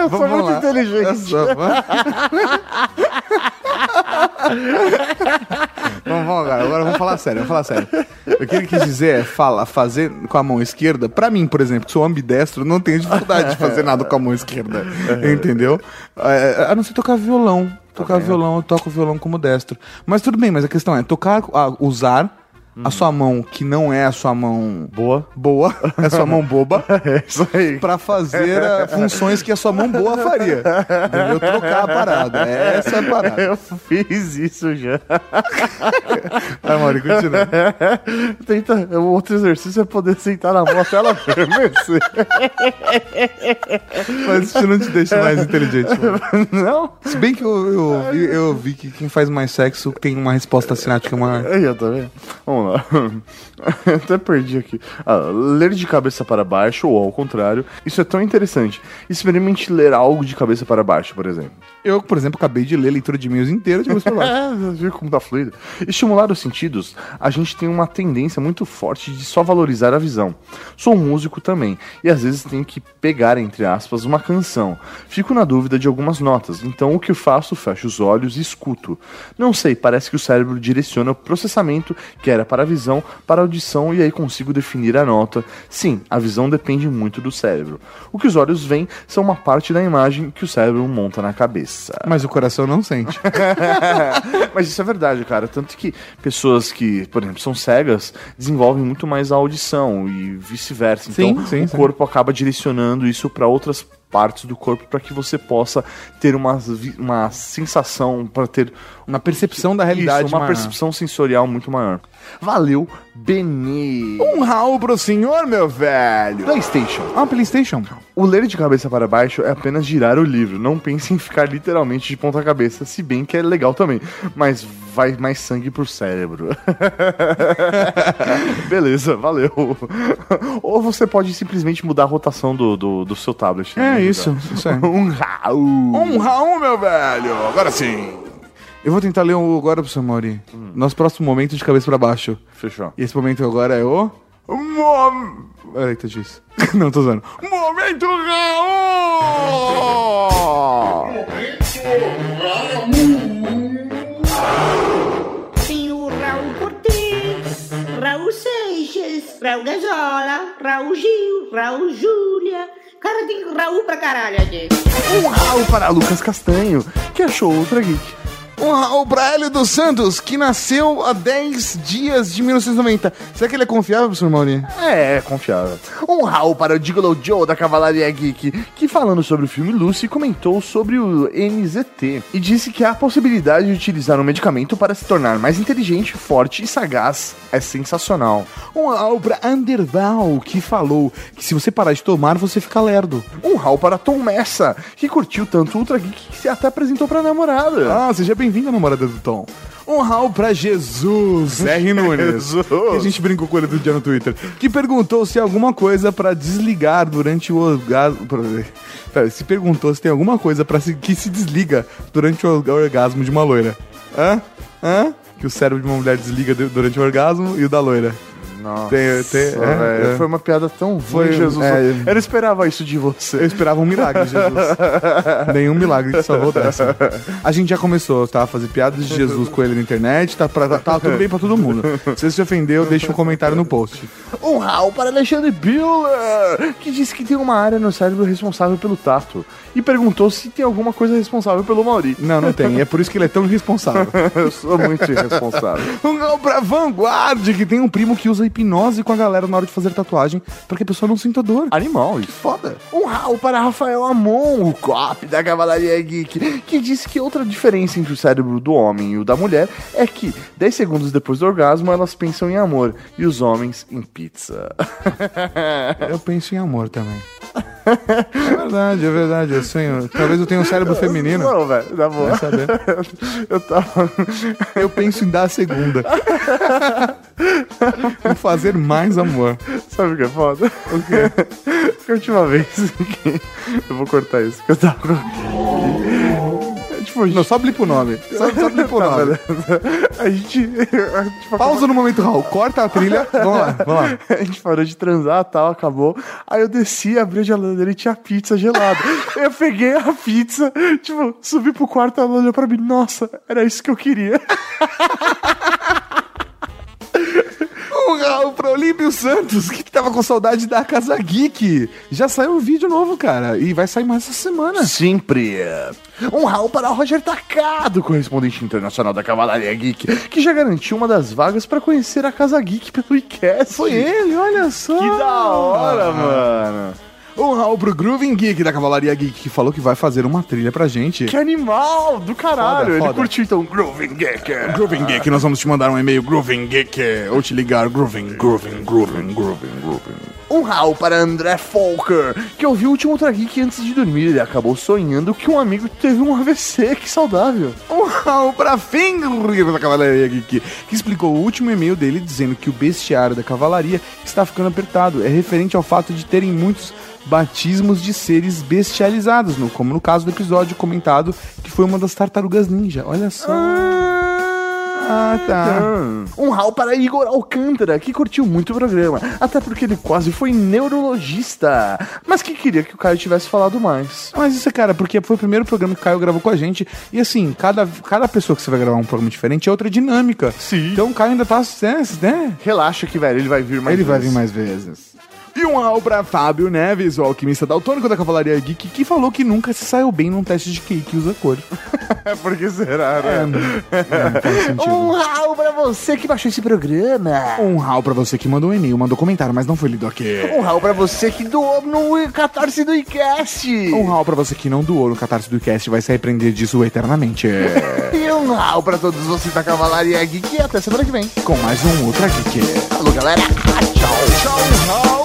eu sou muito lá. inteligente. É só- Vamos, vamos agora, agora vamos falar sério, vamos falar sério. O que ele quis dizer é fala, fazer com a mão esquerda. Pra mim, por exemplo, que sou ambidestro, não tenho dificuldade de fazer nada com a mão esquerda. Entendeu? É, a não ser tocar violão. Tocar violão, eu toco violão como destro. Mas tudo bem, mas a questão é tocar, ah, usar a sua mão, que não é a sua mão Boa. boa, é a sua mão boba, É isso aí. pra fazer ah, funções que a sua mão boa faria. Entendeu? Trocar a parada. Essa é a parada. Eu fiz isso já. Vai, Mauri, continua. Tenta, o outro exercício é poder sentar na mão até ela adormecer. Mas isso não te deixa mais inteligente. mano. Não? Se bem que eu, eu, vi- eu vi que quem faz mais sexo tem uma resposta cinática maior. Eu vendo. Vamos lá. Lá. Até perdi aqui. Ah, ler de cabeça para baixo, ou ao contrário, isso é tão interessante. Experimente ler algo de cabeça para baixo, por exemplo. Eu, por exemplo, acabei de ler a leitura de e-mails inteira de cabeça pra baixo. Viu como tá fluido? Estimular os sentidos, a gente tem uma tendência muito forte de só valorizar a visão. Sou músico também, e às vezes tenho que pegar, entre aspas, uma canção. Fico na dúvida de algumas notas, então o que eu faço? Fecho os olhos e escuto. Não sei, parece que o cérebro direciona o processamento que era para a visão, para a audição, e aí consigo definir a nota. Sim, a visão depende muito do cérebro. O que os olhos veem são uma parte da imagem que o cérebro monta na cabeça. Mas o coração não sente. Mas isso é verdade, cara. Tanto que pessoas que, por exemplo, são cegas desenvolvem muito mais a audição e vice-versa. Então, sim, o sim. corpo acaba direcionando isso para outras partes do corpo para que você possa ter uma, uma sensação, para ter Uma percepção da realidade isso, uma maior. percepção sensorial muito maior. Valeu, Benê. Um Raul pro senhor, meu velho. PlayStation. Ah, Playstation. O ler de cabeça para baixo é apenas girar o livro. Não pense em ficar literalmente de ponta cabeça, se bem que é legal também. Mas vai mais sangue pro cérebro. Beleza, valeu. Ou você pode simplesmente mudar a rotação do, do, do seu tablet. É isso, isso aí. Um Raul. Um Raul, meu velho. Agora sim. Eu vou tentar ler um agora pro seu Mauri. Nosso próximo momento de cabeça pra baixo. Fechou. E esse momento agora é o... Mom... Eita, disso. Não, tô usando. Momento Raul! Tem o Raul Cortez, Raul Seixas, Raul Gazola, Raul Gil, Raul Júlia. Cara, tem Raul pra caralho aqui. Um Raul para Lucas Castanho, que achou outra geek. Um Raul pra Hélio dos Santos, que nasceu há 10 dias de 1990. Será que ele é confiável, professor Mauri? É, confiável. Um Raul para o Gigolo Joe da Cavalaria Geek, que falando sobre o filme Lucy, comentou sobre o NZT e disse que a possibilidade de utilizar um medicamento para se tornar mais inteligente, forte e sagaz é sensacional. Um Raul pra Underval, que falou que se você parar de tomar, você fica lerdo. Um Raul para Tom Messa, que curtiu tanto o Ultra Geek que se até apresentou pra namorada. Ah, seja bem-vindo, namorada do Tom. Um Raul pra Jesus, R. Nunes. Jesus. Que a gente brincou com ele do dia no Twitter. Que perguntou se alguma coisa pra desligar durante o orgasmo. Se perguntou se tem alguma coisa para se... que se desliga durante o orgasmo de uma loira. Hã? Hã? Que o cérebro de uma mulher desliga du- durante o orgasmo e o da loira. Nossa, Tem- tem- é, é. Foi uma piada tão Foi, ruim, Jesus. é. Eu não esperava isso de você. Eu esperava um milagre, Jesus. Nenhum milagre que salvou dessa. A gente já começou, tá? A fazer piadas de Jesus com ele na internet, tá, pra, tá tudo bem pra todo mundo. Se você se ofendeu, deixa um comentário no post. Um Raul para Alexandre Biller, que disse que tem uma área no cérebro responsável pelo tato. E perguntou se tem alguma coisa responsável pelo Mauri. Não, não tem. É por isso que ele é tão irresponsável. Eu sou muito irresponsável. Um gol pra Vanguard, que tem um primo que usa hipnose com a galera na hora de fazer tatuagem, pra que a pessoa não sinta dor. Animal, isso. Foda. Um Raul para Rafael Amon, o cop da Cavalaria Geek, que disse que outra diferença entre o cérebro do homem e o da mulher é que 10 segundos depois do orgasmo elas pensam em amor e os homens em pizza. Eu penso em amor também. É verdade, é verdade. Eu sonho. Talvez eu tenha um cérebro feminino. Não, velho, na boa. Vai saber. Eu tava. Eu penso em dar a segunda. Em fazer mais amor. Sabe o que é foda? O quê? Que a última vez que. Eu vou cortar isso, porque eu tava. Não, só blipa o nome. Só, só blipa o Tá, nome. beleza. A gente. A gente Pausa no momento, Raul. Corta a trilha. Vamos lá, vamos lá. A gente parou de transar tal, acabou. Aí eu desci, abri a geladeira e tinha pizza gelada. eu peguei a pizza, tipo, subi pro quarto, ela olhou pra mim, nossa, era isso que eu queria. Um Raul pra Olímpio Santos, que tava com saudade da Casa Geek. Já saiu um vídeo novo, cara. E vai sair mais essa semana. Sempre. Um Raul para o Roger Tacado, correspondente internacional da Cavalaria Geek, que já garantiu uma das vagas pra conhecer a Casa Geek pelo iCast. Foi ele, olha só. Que da hora, mano. Um Raul pro Grooving Geek da Cavalaria Geek, que falou que vai fazer uma trilha pra gente. Que animal do caralho. Foda, Ele foda. curtiu então Grooving Geek. Grooving Geek, nós vamos te mandar um e-mail Grooving Geek, ou te ligar Grooving, Grooving, Grooving, Grooving, Grooving. Um rau para André Folker, que ouviu o último Ultra Geek antes de dormir. Ele acabou sonhando que um amigo teve um AVC. Que saudável. Um rau pra Fenrir da Cavalaria Geek, que explicou o último e-mail dele dizendo que o bestiário da cavalaria está ficando apertado. É referente ao fato de terem muitos batismos de seres bestializados, no- como no caso do episódio comentado, que foi uma das tartarugas ninja. Olha só. Ah, tá. Um rau para Igor Alcântara, que curtiu muito o programa, até porque ele quase foi neurologista, mas que queria que o Caio tivesse falado mais. Mas isso é, cara, porque foi o primeiro programa que o Caio gravou com a gente. E assim, cada, cada pessoa que você vai gravar um programa diferente é outra dinâmica. Sim. Então o Caio ainda tá. Né? né? Relaxa que, velho, ele vai vir mais Ele vai vir mais vezes. E um ao pra Fábio Neves, o alquimista daltônico da Cavalaria Geek, que falou que nunca se saiu bem num teste de QI que usa cor. Por que será, É, né? não, não sentido. Um rau para você que baixou esse programa. Um rau pra você que mandou um e-mail, mandou comentário, mas não foi lido aqui. Um rau pra você que doou no Catarse do iCast. Um rau pra você que não doou no Catarse do Cast vai se arrepender disso eternamente. E um rau pra todos vocês da Cavalaria Geek. E até semana que vem. Com mais um Ultra Geek. Falou, galera. Tchau. Tchau, rau.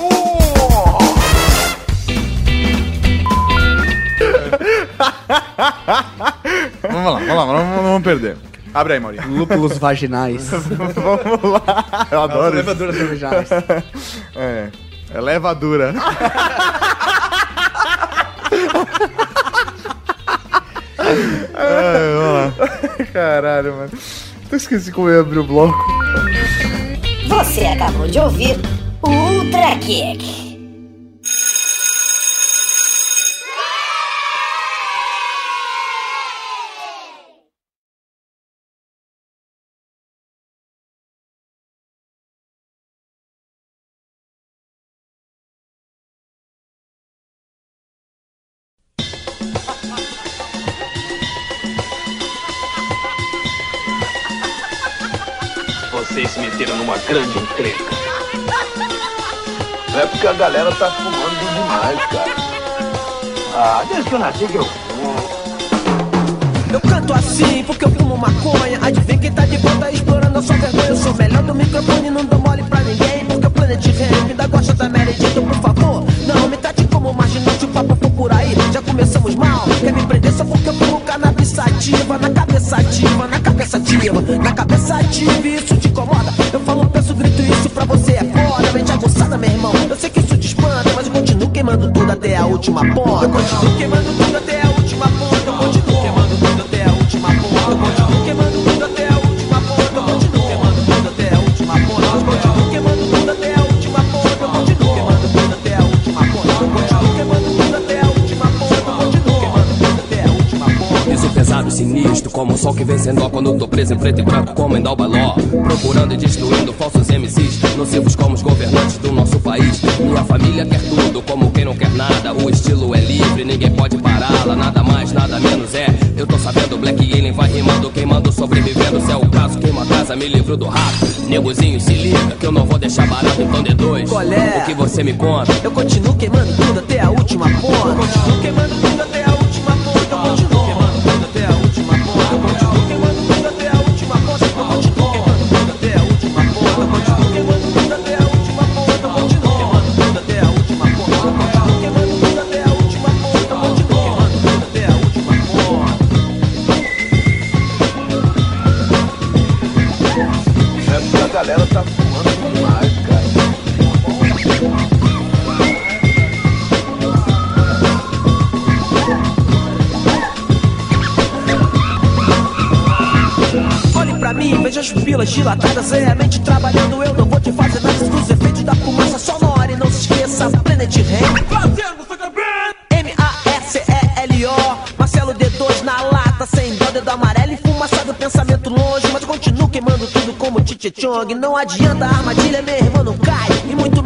Vamos lá, vamos lá, não, não vamos perder. Abre aí, Maurinho. Lúpulos vaginais. Vamos lá. Eu adoro isso. Levaduras vaginais. É. É levadura. é, vamos lá. Caralho, mano. Eu esqueci como eu ia abrir o bloco. Você acabou de ouvir o Ultra Kick. Vocês se meteram numa grande encrenca. É porque a galera tá fumando demais, cara. Ah, desde que eu nasci que eu fumo. Eu canto assim porque eu fumo maconha. Adivinha quem tá de volta explorando a sua vergonha. Eu sou melhor do microfone, não dou mole pra ninguém. Porque o Planet Ramp ainda gosta da Meredith, por favor. Não me trate como marginal, se o papo por aí. Já começamos mal. Quer me prender só porque eu cannabis sativa. Na cabeça ativa, na cabeça ativa. Na cabeça ativa, isso te incomoda. Eu falo, penso, grito isso pra você é foda. Mente aguçada, meu irmão. Eu sei que isso te espanta, mas eu continuo queimando tudo até a última ponta. Eu continuo queimando tudo até a última como o sol que vem sem dó quando tô preso em preto e branco como em Dalbaló. Procurando e destruindo falsos MCs, nocivos como os governantes do nosso país. Minha família quer tudo, como quem não quer nada. O estilo é livre, ninguém pode pará-la. Nada mais, nada menos é. Eu tô sabendo, Black Alien vai rimando, queimando, sobrevivendo. Se é o caso, queima a casa, me livro do rato. Negozinho, se liga, que eu não vou deixar barato, então de dois. Qual é? O que você me conta? Eu continuo queimando tudo até a última ponta. Eu continuo queimando tudo até a veja as pupilas dilatadas Seriamente trabalhando, eu não vou te fazer nada dos efeitos da fumaça sonora E não se esqueça, Planet Ramp M-A-S-E-L-O Marcelo D2 na lata, sem dó, dedo amarelo E fumaça do pensamento longe. Mas continuo queimando tudo como Tite Chong. Não adianta, a armadilha, meu irmão, não cai. E muito